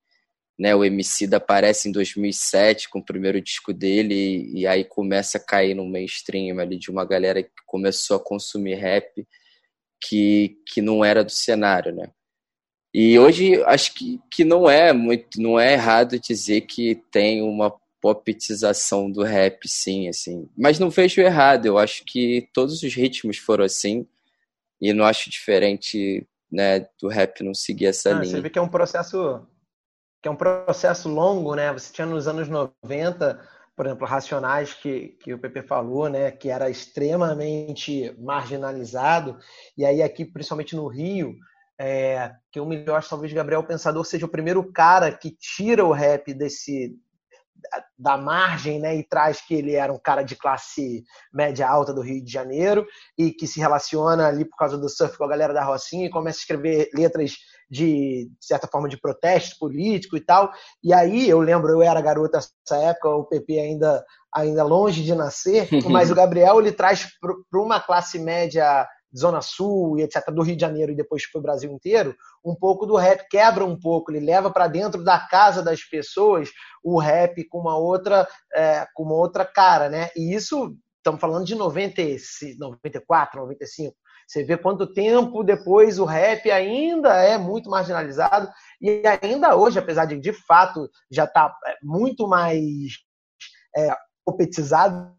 né, o MC da aparece em 2007 com o primeiro disco dele e, e, aí começa a cair no mainstream ali de uma galera que começou a consumir rap que, que não era do cenário, né? E hoje acho que, que não é muito, não é errado dizer que tem uma popitização do rap, sim, assim. Mas não vejo errado, eu acho que todos os ritmos foram assim e não acho diferente, né, do rap não seguir essa ah, linha. Você vê que é um processo que é um processo longo, né? Você tinha nos anos 90, por exemplo, Racionais, que, que o PP falou, né? Que era extremamente marginalizado. E aí aqui, principalmente no Rio, é, que o melhor, acho talvez Gabriel Pensador seja o primeiro cara que tira o rap desse da margem, né, e traz que ele era um cara de classe média alta do Rio de Janeiro e que se relaciona ali por causa do surf com a galera da Rocinha e começa a escrever letras de, certa forma, de protesto político e tal. E aí, eu lembro, eu era garota nessa época, o PP ainda, ainda longe de nascer, mas o Gabriel ele traz para uma classe média Zona Sul e etc., do Rio de Janeiro e depois para o Brasil inteiro, um pouco do rap quebra um pouco, ele leva para dentro da casa das pessoas o rap com uma outra, é, com uma outra cara, né? E isso, estamos falando de 90, 94, 95. Você vê quanto tempo depois o rap ainda é muito marginalizado e ainda hoje, apesar de de fato já estar tá é, muito mais é, competizado,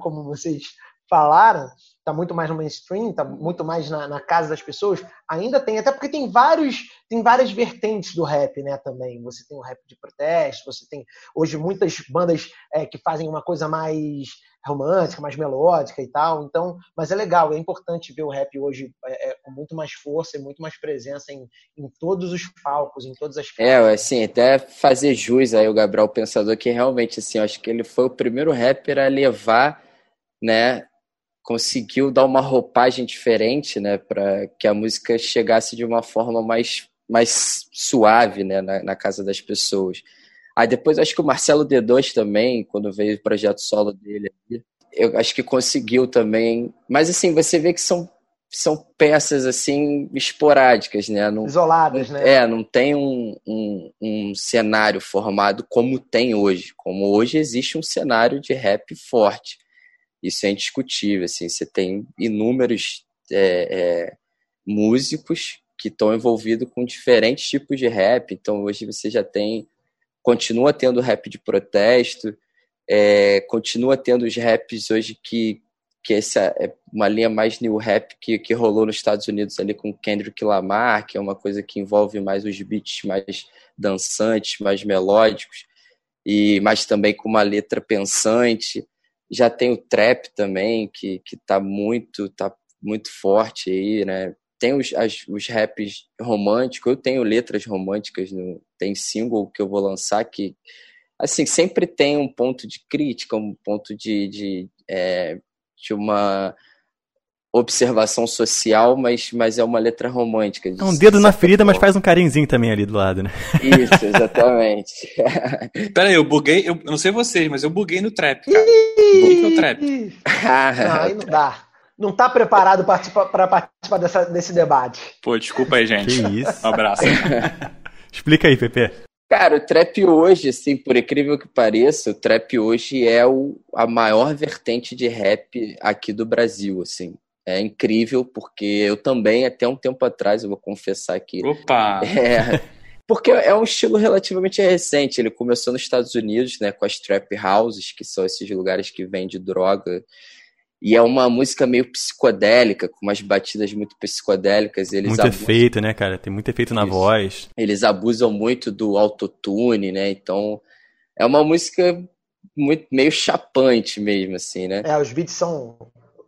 como vocês falaram, está muito mais no mainstream, está muito mais na, na, casa das pessoas, ainda tem, até porque tem vários, tem várias vertentes do rap, né, também. Você tem o rap de protesto, você tem hoje muitas bandas é, que fazem uma coisa mais romântica, mais melódica e tal. Então, mas é legal, é importante ver o rap hoje é, é, com muito mais força e muito mais presença em, em todos os palcos, em todas as É, assim, até fazer jus aí o Gabriel Pensador, que realmente, assim, acho que ele foi o primeiro rapper a levar, né, conseguiu dar uma roupagem diferente, né, para que a música chegasse de uma forma mais, mais suave, né, na, na casa das pessoas. Aí depois acho que o Marcelo D2 também, quando veio o projeto solo dele, eu acho que conseguiu também. Mas assim, você vê que são, são peças assim esporádicas, né? Não, Isoladas, né? É, não tem um, um, um, cenário formado como tem hoje. Como hoje existe um cenário de rap forte. Isso é indiscutível, assim. Você tem inúmeros é, é, músicos que estão envolvidos com diferentes tipos de rap. Então hoje você já tem continua tendo rap de protesto, é, continua tendo os raps hoje que, que essa é uma linha mais new rap que, que rolou nos Estados Unidos ali com Kendrick Lamar, que é uma coisa que envolve mais os beats mais dançantes, mais melódicos, e mas também com uma letra pensante. Já tem o trap também, que, que tá muito, tá muito forte aí, né? Tem os, as, os raps românticos, eu tenho letras românticas, no, tem single que eu vou lançar que, assim, sempre tem um ponto de crítica, um ponto de, de, é, de uma observação social, mas, mas é uma letra romântica. É um dedo na ferida, forma. mas faz um carinhozinho também ali do lado, né? Isso, exatamente. Pera aí, eu buguei, eu não sei vocês, mas eu buguei no trap, cara. Buguei no trap. não, aí não dá não está preparado para participar dessa, desse debate. Pô, desculpa aí, gente. Que isso. Um abraço. Explica aí, Pepe. Cara, o trap hoje, assim, por incrível que pareça, o trap hoje é o, a maior vertente de rap aqui do Brasil, assim. É incrível, porque eu também, até um tempo atrás, eu vou confessar aqui. Opa! É, porque é um estilo relativamente recente. Ele começou nos Estados Unidos, né, com as trap houses, que são esses lugares que vendem droga e é uma música meio psicodélica, com umas batidas muito psicodélicas. Eles muito abusam... efeito, né, cara? Tem muito efeito na Isso. voz. Eles abusam muito do autotune, né? Então, é uma música muito, meio chapante mesmo, assim, né? É, os beats são,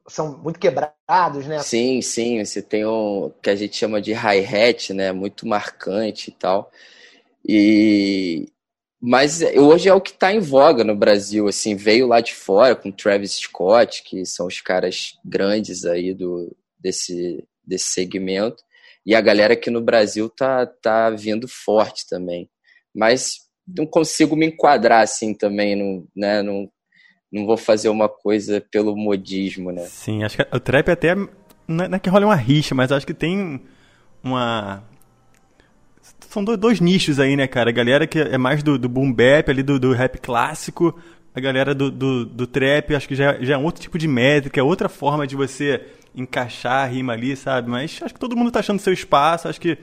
são muito quebrados, né? Sim, sim. Você tem o que a gente chama de hi-hat, né? Muito marcante e tal. E, mas hoje é o que está em voga no Brasil, assim, veio lá de fora com Travis Scott, que são os caras grandes aí do, desse, desse segmento, e a galera aqui no Brasil tá, tá vindo forte também. Mas não consigo me enquadrar assim também, não, né, não, não vou fazer uma coisa pelo modismo, né? Sim, acho que o trap até, não é que rola uma rixa, mas acho que tem uma são dois, nichos aí, né, cara? A galera que é mais do, do boom bap, ali do, do rap clássico, a galera do, do, do trap, acho que já, já é um outro tipo de métrica, é outra forma de você encaixar a rima ali, sabe? Mas acho que todo mundo tá achando seu espaço, acho que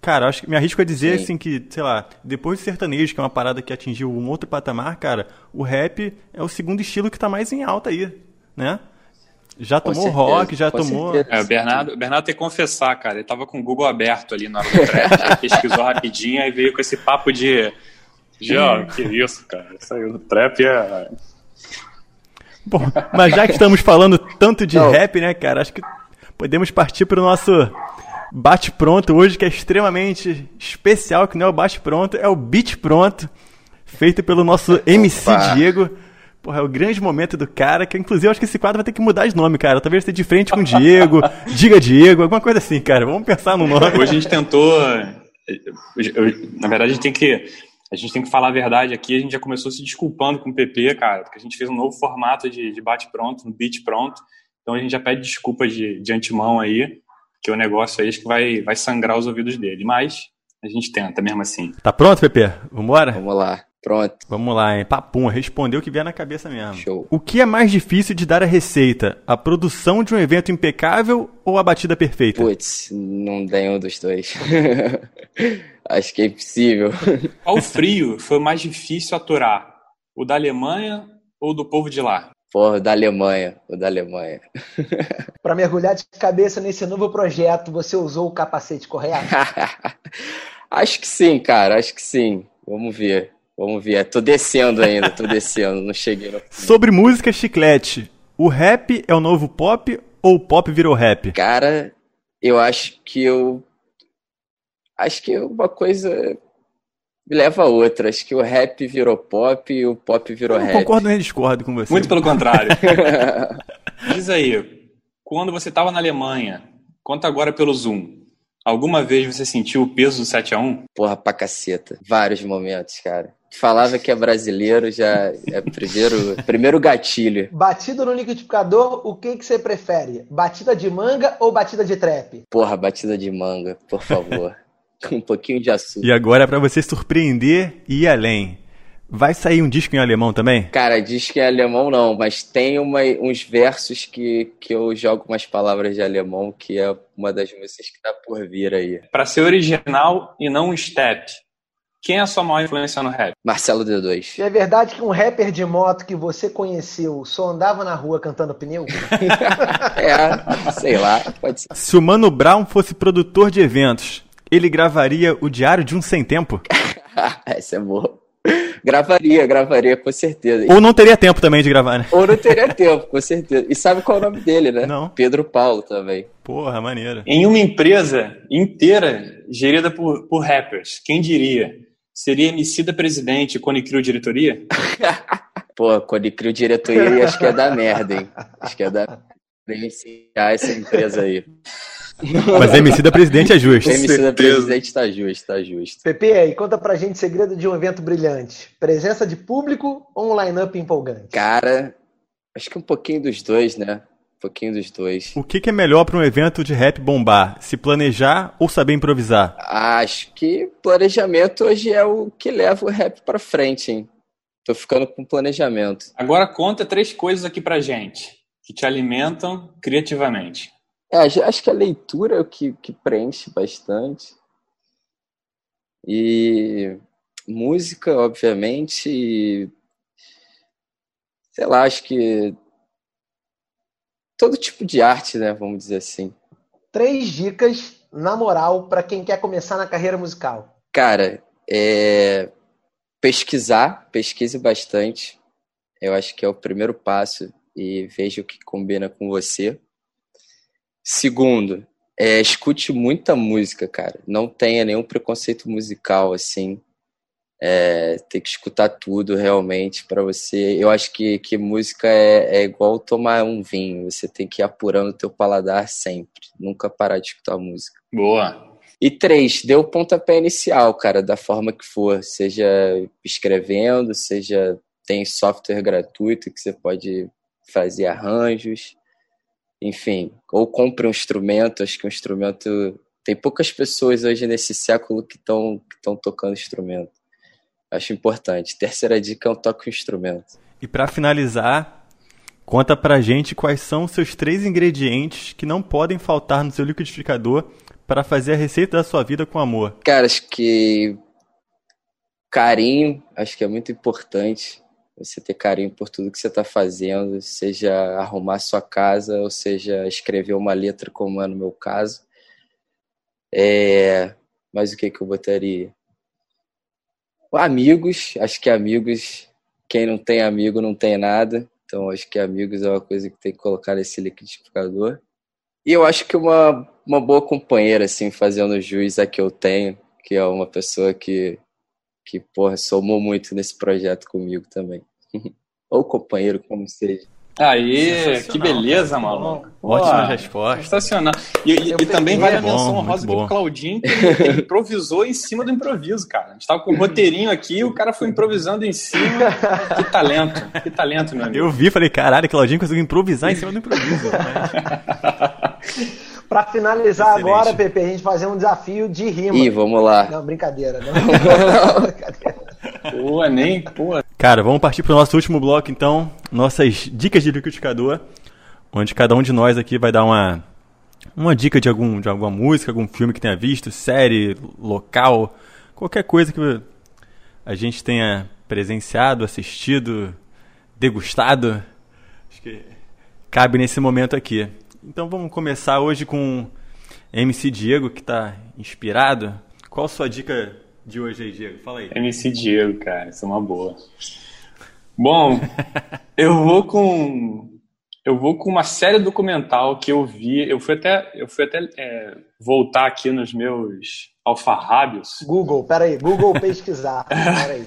Cara, acho que me arrisco a dizer Sim. assim que, sei lá, depois do sertanejo, que é uma parada que atingiu um outro patamar, cara, o rap é o segundo estilo que tá mais em alta aí, né? Já com tomou certeza, rock, já tomou. É, o Bernardo, o Bernardo tem que confessar, cara. Ele tava com o Google aberto ali na hora do trap, pesquisou rapidinho e veio com esse papo de. Já, que isso, cara. Saiu do trap é. Bom, mas já que estamos falando tanto de Não. rap, né, cara, acho que podemos partir para o nosso bate-pronto hoje, que é extremamente especial, que não é o bate-pronto, é o beat pronto, feito pelo nosso MC Opa. Diego. Porra, é o grande momento do cara, que inclusive eu acho que esse quadro vai ter que mudar de nome, cara. Talvez ser de frente com o Diego, diga Diego, alguma coisa assim, cara. Vamos pensar no nome. Hoje a gente tentou. Na verdade, a gente tem que. A gente tem que falar a verdade aqui. A gente já começou se desculpando com o PP, cara, porque a gente fez um novo formato de, de bate-pronto, no beat pronto. Então a gente já pede desculpas de, de antemão aí, que o negócio aí acho que vai, vai sangrar os ouvidos dele. Mas a gente tenta mesmo assim. Tá pronto, PP? Vambora? Vamos lá. Pronto. Vamos lá, hein? Papum, respondeu o que vier na cabeça mesmo. Show. O que é mais difícil de dar a receita? A produção de um evento impecável ou a batida perfeita? Putz, não tem um dos dois. Acho que é impossível. Qual frio foi mais difícil aturar? O da Alemanha ou do povo de lá? Porra, da Alemanha, o da Alemanha. Para mergulhar de cabeça nesse novo projeto, você usou o capacete correto? acho que sim, cara, acho que sim. Vamos ver. Vamos ver. Tô descendo ainda, tô descendo, não cheguei no Sobre música chiclete, o rap é o novo pop ou o pop virou rap? Cara, eu acho que eu acho que uma coisa leva a outra. Acho que o rap virou pop e o pop virou eu rap. Concordo nem discordo com você. Muito pelo contrário. Diz aí, quando você estava na Alemanha, conta agora pelo Zoom. Alguma vez você sentiu o peso do 7 a 1 Porra, pra caceta. Vários momentos, cara. Falava que é brasileiro, já é primeiro, primeiro gatilho. Batida no liquidificador, o que, que você prefere? Batida de manga ou batida de trap? Porra, batida de manga, por favor. um pouquinho de açúcar. E agora, para você surpreender e ir além. Vai sair um disco em alemão também? Cara, disco em alemão não, mas tem uma, uns versos que, que eu jogo umas palavras de alemão, que é uma das músicas que tá por vir aí. Para ser original e não um step, quem é a sua maior influência no rap? Marcelo D2. é verdade que um rapper de moto que você conheceu só andava na rua cantando pneu? é, sei lá, pode ser. Se o Mano Brown fosse produtor de eventos, ele gravaria o Diário de um Sem Tempo? Essa é boa. Gravaria, gravaria, com certeza. Ou não teria tempo também de gravar, né? Ou não teria tempo, com certeza. E sabe qual é o nome dele, né? Não. Pedro Paulo também. Porra, maneiro. Em uma empresa inteira gerida por, por rappers, quem diria? Seria MC da presidente quando criou diretoria? Pô, quando criou diretoria, acho que é da merda, hein? Acho que é da. Iniciar essa empresa aí. Mas MC da presidente é justo. MC da presidente tá justo, tá justo. Pepe, aí conta pra gente o segredo de um evento brilhante. Presença de público ou um line-up empolgante? Cara, acho que um pouquinho dos dois, né? Um pouquinho dos dois. O que, que é melhor para um evento de rap bombar? Se planejar ou saber improvisar? Acho que planejamento hoje é o que leva o rap pra frente, hein? Tô ficando com planejamento. Agora conta três coisas aqui pra gente que te alimentam criativamente. É, acho que a leitura é o que, que preenche bastante. E música, obviamente, e, sei lá, acho que todo tipo de arte, né, vamos dizer assim. Três dicas, na moral, para quem quer começar na carreira musical. Cara, é pesquisar, pesquise bastante. Eu acho que é o primeiro passo e veja o que combina com você. Segundo, é, escute muita música, cara. Não tenha nenhum preconceito musical, assim. É, tem que escutar tudo realmente para você. Eu acho que, que música é, é, igual tomar um vinho. Você tem que ir apurando o teu paladar sempre. Nunca parar de escutar música. Boa. E três, dê o pontapé inicial, cara, da forma que for. Seja escrevendo, seja tem software gratuito que você pode fazer arranjos enfim, ou compre um instrumento, acho que um instrumento tem poucas pessoas hoje nesse século que estão que estão tocando instrumento. Acho importante. Terceira dica é um toque instrumento. E para finalizar, conta pra gente quais são os seus três ingredientes que não podem faltar no seu liquidificador para fazer a receita da sua vida com amor. Cara, acho que carinho, acho que é muito importante você ter carinho por tudo que você está fazendo, seja arrumar sua casa, ou seja escrever uma letra, como é no meu caso. É... Mas o que, que eu botaria? Amigos, acho que amigos, quem não tem amigo não tem nada, então acho que amigos é uma coisa que tem que colocar nesse liquidificador. E eu acho que uma, uma boa companheira, assim, fazendo jus a que eu tenho, que é uma pessoa que que, porra, somou muito nesse projeto comigo também. Ou companheiro, como seja. Aí, que beleza, maluco. Ótima resposta. Sensacional. E, e, e também vale a menção honrosa que o Claudinho que improvisou em cima do improviso, cara. A gente tava com um roteirinho aqui o cara foi improvisando em cima. Que talento, que talento, meu amigo. Eu vi, falei, caralho, Claudinho conseguiu improvisar em cima do improviso. Para finalizar Excelente. agora, Pepe, a gente fazer um desafio de rima. Ih, vamos lá. Não, brincadeira. Não, não brincadeira. Pô, nem, pô. Cara, vamos partir para o nosso último bloco, então. Nossas dicas de liquidificador, onde cada um de nós aqui vai dar uma, uma dica de, algum, de alguma música, algum filme que tenha visto, série, local, qualquer coisa que a gente tenha presenciado, assistido, degustado. Acho que cabe nesse momento aqui. Então vamos começar hoje com MC Diego, que está inspirado. Qual a sua dica de hoje aí, Diego? Fala aí. MC Diego, cara, isso é uma boa. Bom, eu vou com eu vou com uma série documental que eu vi. Eu fui até eu fui até é, voltar aqui nos meus alfarrábios. Google, peraí, Google pesquisar. peraí.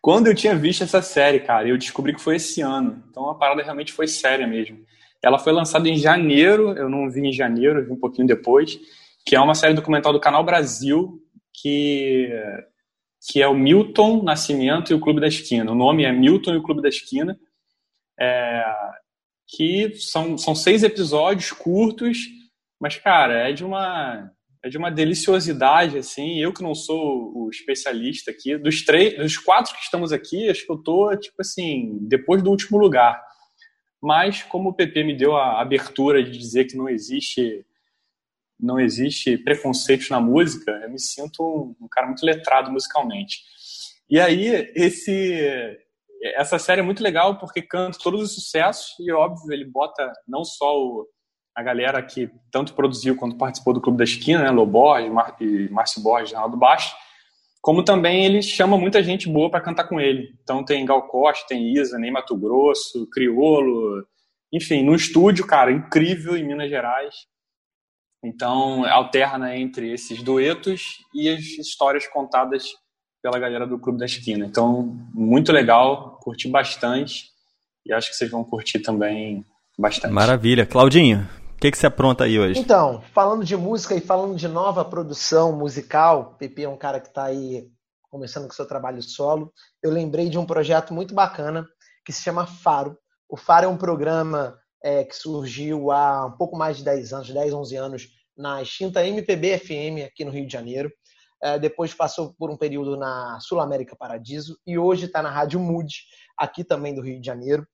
Quando eu tinha visto essa série, cara, eu descobri que foi esse ano. Então a parada realmente foi séria mesmo. Ela foi lançada em janeiro, eu não vi em janeiro, eu vi um pouquinho depois, que é uma série documental do Canal Brasil, que, que é o Milton Nascimento e o Clube da Esquina. O nome é Milton e o Clube da Esquina, é, que são, são seis episódios curtos, mas, cara, é de uma é de uma deliciosidade, assim. Eu que não sou o especialista aqui, dos três, dos quatro que estamos aqui, acho que eu tô, tipo assim, depois do último lugar. Mas como o PP me deu a abertura de dizer que não existe não existe preconceitos na música, eu me sinto um, cara muito letrado musicalmente. E aí esse essa série é muito legal porque canta todos os sucessos e óbvio ele bota não só o, a galera que tanto produziu quanto participou do Clube da Esquina, né, Loborges, Mar Márcio Borges, Ronaldo Baixo, como também ele chama muita gente boa para cantar com ele. Então tem Gal Costa, tem Isa, Ney Mato Grosso, Criolo, enfim, no estúdio, cara, incrível em Minas Gerais. Então alterna entre esses duetos e as histórias contadas pela galera do Clube da Esquina. Então, muito legal, curti bastante e acho que vocês vão curtir também bastante. Maravilha. Claudinho, o que, que você apronta aí hoje? Então, falando de música e falando de nova produção musical, Pepe é um cara que está aí começando com seu trabalho solo. Eu lembrei de um projeto muito bacana que se chama Faro. O Faro é um programa é, que surgiu há um pouco mais de 10 anos, 10, 11 anos, na extinta MPB FM aqui no Rio de Janeiro. É, depois passou por um período na Sul América Paradiso e hoje está na Rádio Mood, aqui também do Rio de Janeiro.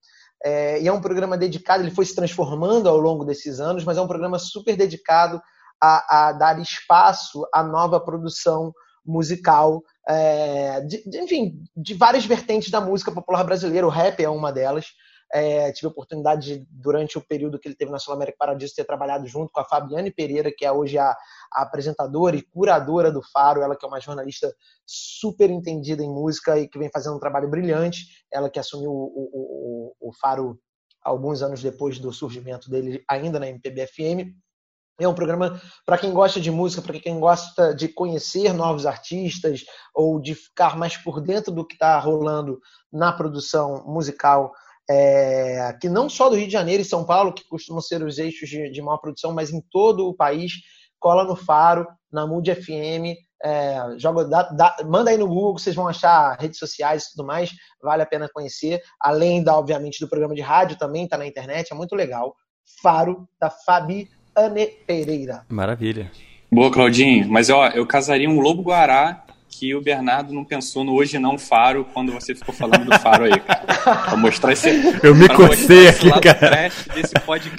É, e é um programa dedicado, ele foi se transformando ao longo desses anos, mas é um programa super dedicado a, a dar espaço à nova produção musical, é, de, de, enfim, de várias vertentes da música popular brasileira. O rap é uma delas. É, tive a oportunidade, de, durante o período que ele teve na Sul América Paradiso, ter trabalhado junto com a Fabiane Pereira, que é hoje a, a, apresentadora e curadora do Faro, ela que é uma jornalista super entendida em música e que vem fazendo um trabalho brilhante. Ela que assumiu o, o, o, o Faro alguns anos depois do surgimento dele, ainda na MPB-FM. É um programa para quem gosta de música, para quem gosta de conhecer novos artistas ou de ficar mais por dentro do que está rolando na produção musical é, que não só do Rio de Janeiro e São Paulo, que costumam ser os eixos de, de maior produção, mas em todo o país, cola no Faro, na Mood FM, é, joga, dá, dá, manda aí no Google, vocês vão achar redes sociais e tudo mais, vale a pena conhecer, além da, obviamente, do programa de rádio também, tá na internet, é muito legal. Faro, da Fabi Ane Pereira. Maravilha. Boa, Claudinho, mas ó, eu casaria um lobo guará que o Bernardo não pensou no Hoje Não Faro quando você ficou falando do Faro aí, cara. Pra mostrar esse. Eu me cocei aqui, cara.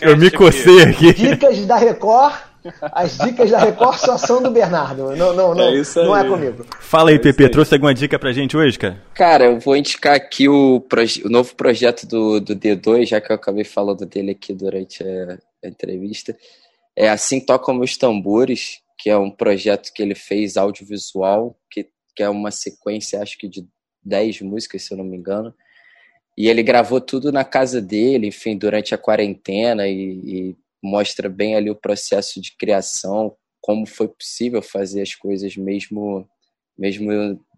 Eu me cocei aqui. aqui. Dicas da Record. As dicas da Record só são do Bernardo. Não, não, não, é, não é comigo. Fala aí, é Pepe. Trouxe alguma dica pra gente hoje, cara? Cara, eu vou indicar aqui o, o novo projeto do, do D2, já que eu acabei falando dele aqui durante a, a entrevista. É Assim Tocam Meus Tambores, que é um projeto que ele fez audiovisual, que, que é uma sequência, acho que de 10 músicas, se eu não me engano. E ele gravou tudo na casa dele, enfim, durante a quarentena e, e mostra bem ali o processo de criação, como foi possível fazer as coisas mesmo mesmo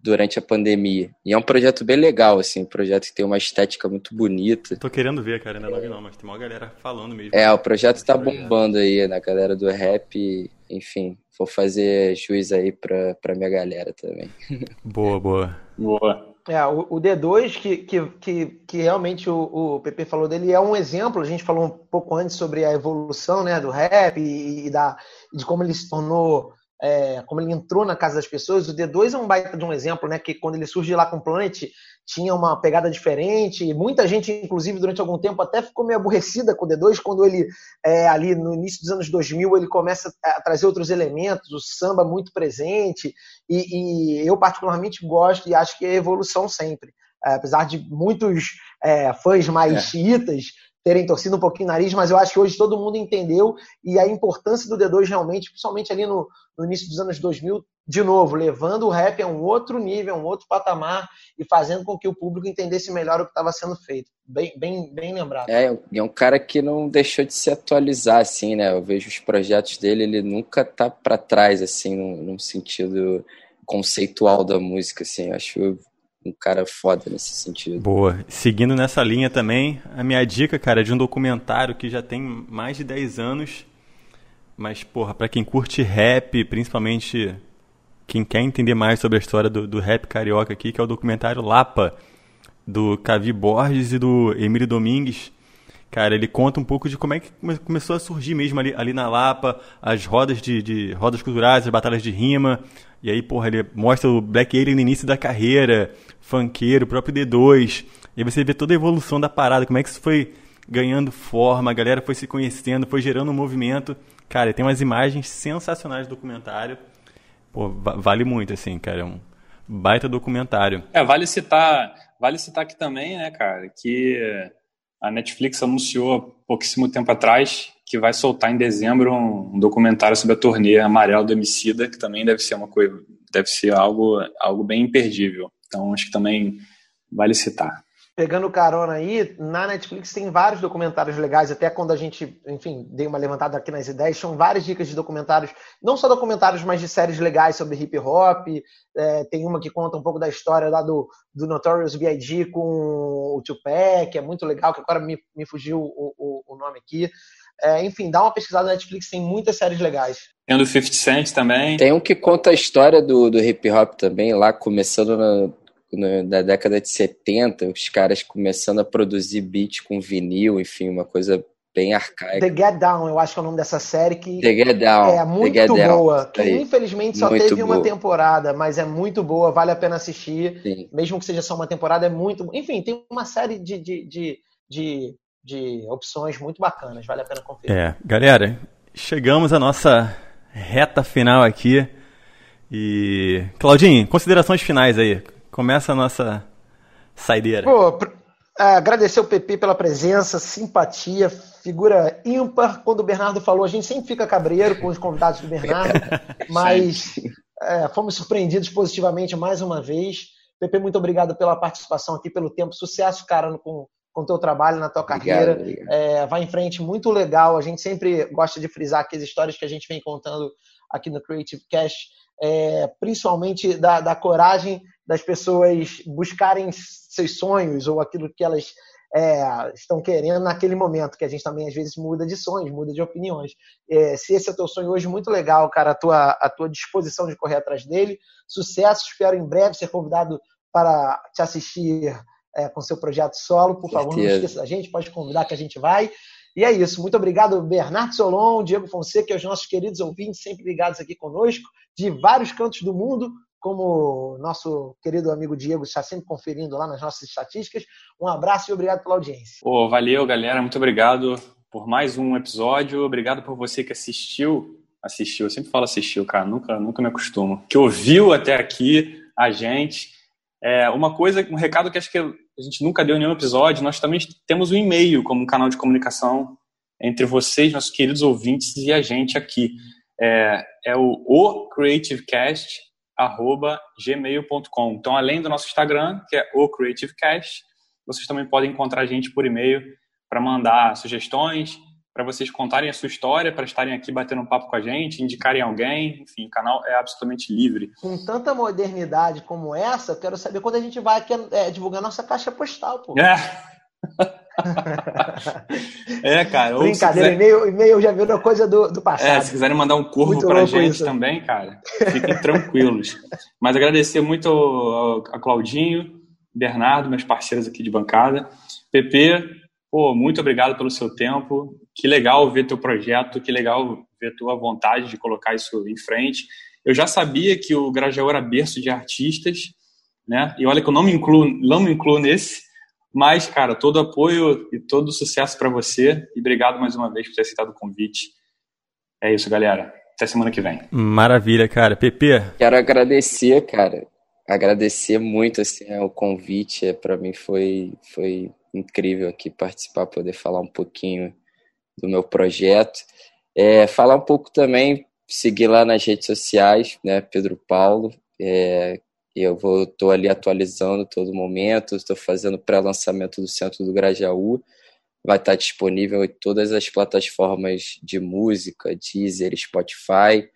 durante a pandemia. E é um projeto bem legal, assim, um projeto que tem uma estética muito bonita. Tô querendo ver, cara, ainda não vi não, mas tem uma galera falando mesmo. É, o projeto tá bombando aí na galera do rap, enfim, vou fazer juiz aí pra, pra minha galera também. Boa, boa. Boa. É, o, o D2, que, que, que, que realmente o, o PP falou dele, é um exemplo. A gente falou um pouco antes sobre a evolução né, do rap e, e da, de como ele se tornou é, como ele entrou na casa das pessoas, o D2 é um baita de um exemplo, né? Que quando ele surgiu lá com o Planet, tinha uma pegada diferente. Muita gente, inclusive, durante algum tempo, até ficou meio aborrecida com o D2, quando ele, é, ali no início dos anos 2000, ele começa a trazer outros elementos, o samba muito presente. E, e eu, particularmente, gosto e acho que é evolução sempre. É, apesar de muitos é, fãs mais é. chiitas terem torcido um pouquinho o nariz, mas eu acho que hoje todo mundo entendeu e a importância do D2 realmente, principalmente ali no, no início dos anos 2000, de novo, levando o rap a um outro nível, a um outro patamar e fazendo com que o público entendesse melhor o que estava sendo feito. Bem, bem, bem lembrado. É, é um cara que não deixou de se atualizar, assim, né? Eu vejo os projetos dele, ele nunca tá para trás, assim, num, num, sentido conceitual da música, assim. Eu acho um cara foda nesse sentido. Boa. Seguindo nessa linha também, a minha dica, cara, é de um documentário que já tem mais de 10 anos, mas, porra, pra quem curte rap, principalmente quem quer entender mais sobre a história do, do rap carioca aqui, que é o documentário Lapa, do Cavi Borges e do Emílio Domingues. Cara, ele conta um pouco de como é que começou a surgir mesmo ali, ali na Lapa, as rodas de, de rodas culturais, as batalhas de rima, e aí, porra, ele mostra o Black Alien no início da carreira, funkeiro, próprio D2. E aí você vê toda a evolução da parada, como é que isso foi ganhando forma, a galera foi se conhecendo, foi gerando um movimento. Cara, tem umas imagens sensacionais do documentário. Pô, vale muito, assim, cara. É um baita documentário. É, vale citar, vale citar aqui também, né, cara, que a Netflix anunciou há pouquíssimo tempo atrás que vai soltar em dezembro um, documentário sobre a turnê Amarelo do Emicida, que também deve ser uma coisa, deve ser algo, algo bem imperdível. Então acho que também vale citar. Pegando carona aí, na Netflix tem vários documentários legais, até quando a gente, enfim, dei uma levantada aqui nas ideias, são várias dicas de documentários, não só documentários, mas de séries legais sobre hip hop. É, tem uma que conta um pouco da história lá do, do Notorious B.I.G. com o Tupac, é muito legal, que agora me, me fugiu o, o, o nome aqui. É, enfim, dá uma pesquisada na Netflix, tem muitas séries legais. Tem o do 50 Cent também. Tem um que conta a história do, do hip hop também, lá começando na, na, na, década de 70, os caras começando a produzir beat com vinil, enfim, uma coisa bem arcaica. The Get Down, eu acho que é o nome dessa série que The Get Down. é muito boa. Que infelizmente só muito teve boa. uma temporada, mas é muito boa, vale a pena assistir. Sim. Mesmo que seja só uma temporada, é muito. Enfim, tem uma série de, de, de, de de opções muito bacanas, vale a pena conferir. É, galera, chegamos à nossa reta final aqui. E. Claudinho, considerações finais aí. Começa a nossa saideira. Pô, é, agradecer o PP pela presença, simpatia, figura ímpar. Quando o Bernardo falou, a gente sempre fica cabreiro com os convidados do Bernardo, mas é, fomos surpreendidos positivamente mais uma vez. PP, muito obrigado pela participação aqui, pelo tempo. Sucesso, cara, com, com o teu trabalho, na tua carreira. Obrigado, obrigado. É, vai em frente, muito legal. A gente sempre gosta de frisar aqui as histórias que a gente vem contando aqui no Creative Cash, é, principalmente da, da, coragem das pessoas buscarem seus sonhos ou aquilo que elas é, estão querendo naquele momento, que a gente também às vezes muda de sonhos, muda de opiniões. É, se esse é o teu sonho hoje, muito legal, cara, a tua, a tua disposição de correr atrás dele. Sucesso, espero em breve ser convidado para te assistir é, com seu projeto solo. Por favor, não esqueça da gente, pode convidar que a gente vai. E é isso. Muito obrigado, Bernardo Solon, Diego Fonseca e aos nossos queridos ouvintes, sempre ligados aqui conosco, de vários cantos do mundo, como nosso querido amigo Diego está sempre conferindo lá nas nossas estatísticas. Um abraço e obrigado pela audiência. Oh, valeu, galera. Muito obrigado por mais um episódio. Obrigado por você que assistiu. Assistiu, eu sempre falo assistiu, cara, nunca, nunca me acostumo. Que ouviu até aqui a gente. É, uma coisa, um recado que acho que a gente nunca deu em nenhum episódio, nós também temos um e-mail como um canal de comunicação entre vocês, nossos queridos ouvintes, e a gente aqui. É, é o, o creativecast.gmail.com. Então, além do nosso Instagram, que é o creativecast, vocês também podem encontrar a gente por e-mail para mandar sugestões, para vocês contarem a sua história, para estarem aqui batendo um papo com a gente, indicarem alguém, enfim, o canal é absolutamente livre. Com tanta modernidade como essa, eu quero saber quando a gente vai aqui, é, divulgar nossa caixa postal, pô. É. é, cara. Brincadeira, quiser... e-mail, e-mail já virou coisa do, do passado. É, se quiserem mandar um corvo muito pra gente isso. também, cara, fiquem tranquilos. Mas agradecer muito a Claudinho, Bernardo, meus parceiros aqui de bancada. PP, Pô, muito obrigado pelo seu tempo. Que legal ver teu projeto, que legal ver tua vontade de colocar isso em frente. Eu já sabia que o Grajaú era berço de artistas, né? E olha que eu não me incluo, não me incluo nesse, mas, cara, todo apoio e todo sucesso para você. E obrigado mais uma vez por ter aceitado o convite. É isso, galera. Até semana que vem. Maravilha, cara. PP. Quero agradecer, cara. Agradecer muito assim, o convite. É, para mim foi, foi incrível aqui participar, poder falar um pouquinho do meu projeto. É, falar um pouco também, seguir lá nas redes sociais, né, Pedro Paulo. É, eu vou estou ali atualizando todo momento, estou fazendo pré-lançamento do Centro do Grajaú. Vai estar disponível em todas as plataformas de música, Deezer, Spotify.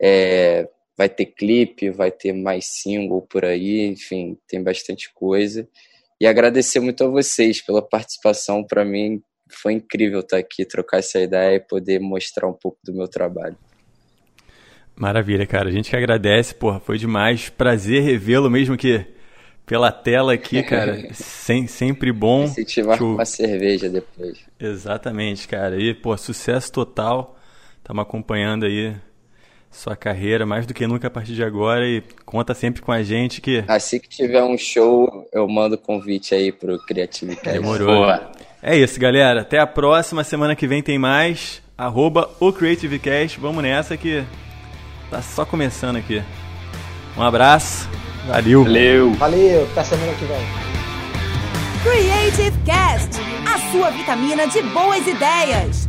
É, vai ter clipe, vai ter mais single por aí, enfim, tem bastante coisa. E agradecer muito a vocês pela participação. Para mim foi incrível estar aqui, trocar essa ideia e poder mostrar um pouco do meu trabalho. Maravilha, cara. A gente que agradece, porra, foi demais. Prazer revê-lo, mesmo que pela tela aqui, cara. Sem, sempre bom. Incentivar com uma cerveja depois. Exatamente, cara. E, pô, sucesso total. Estamos acompanhando aí sua carreira mais do que nunca a partir de agora e conta sempre com a gente que. Assim que tiver um show, eu mando convite aí pro Creativity. Demorou. Boa. É isso, galera. Até a próxima. Semana que vem tem mais. Arroba o CreativeCast. Vamos nessa que tá só começando aqui. Um abraço. Valeu. Valeu. Valeu. Até semana que vem. Creative Cast. A sua vitamina de boas ideias.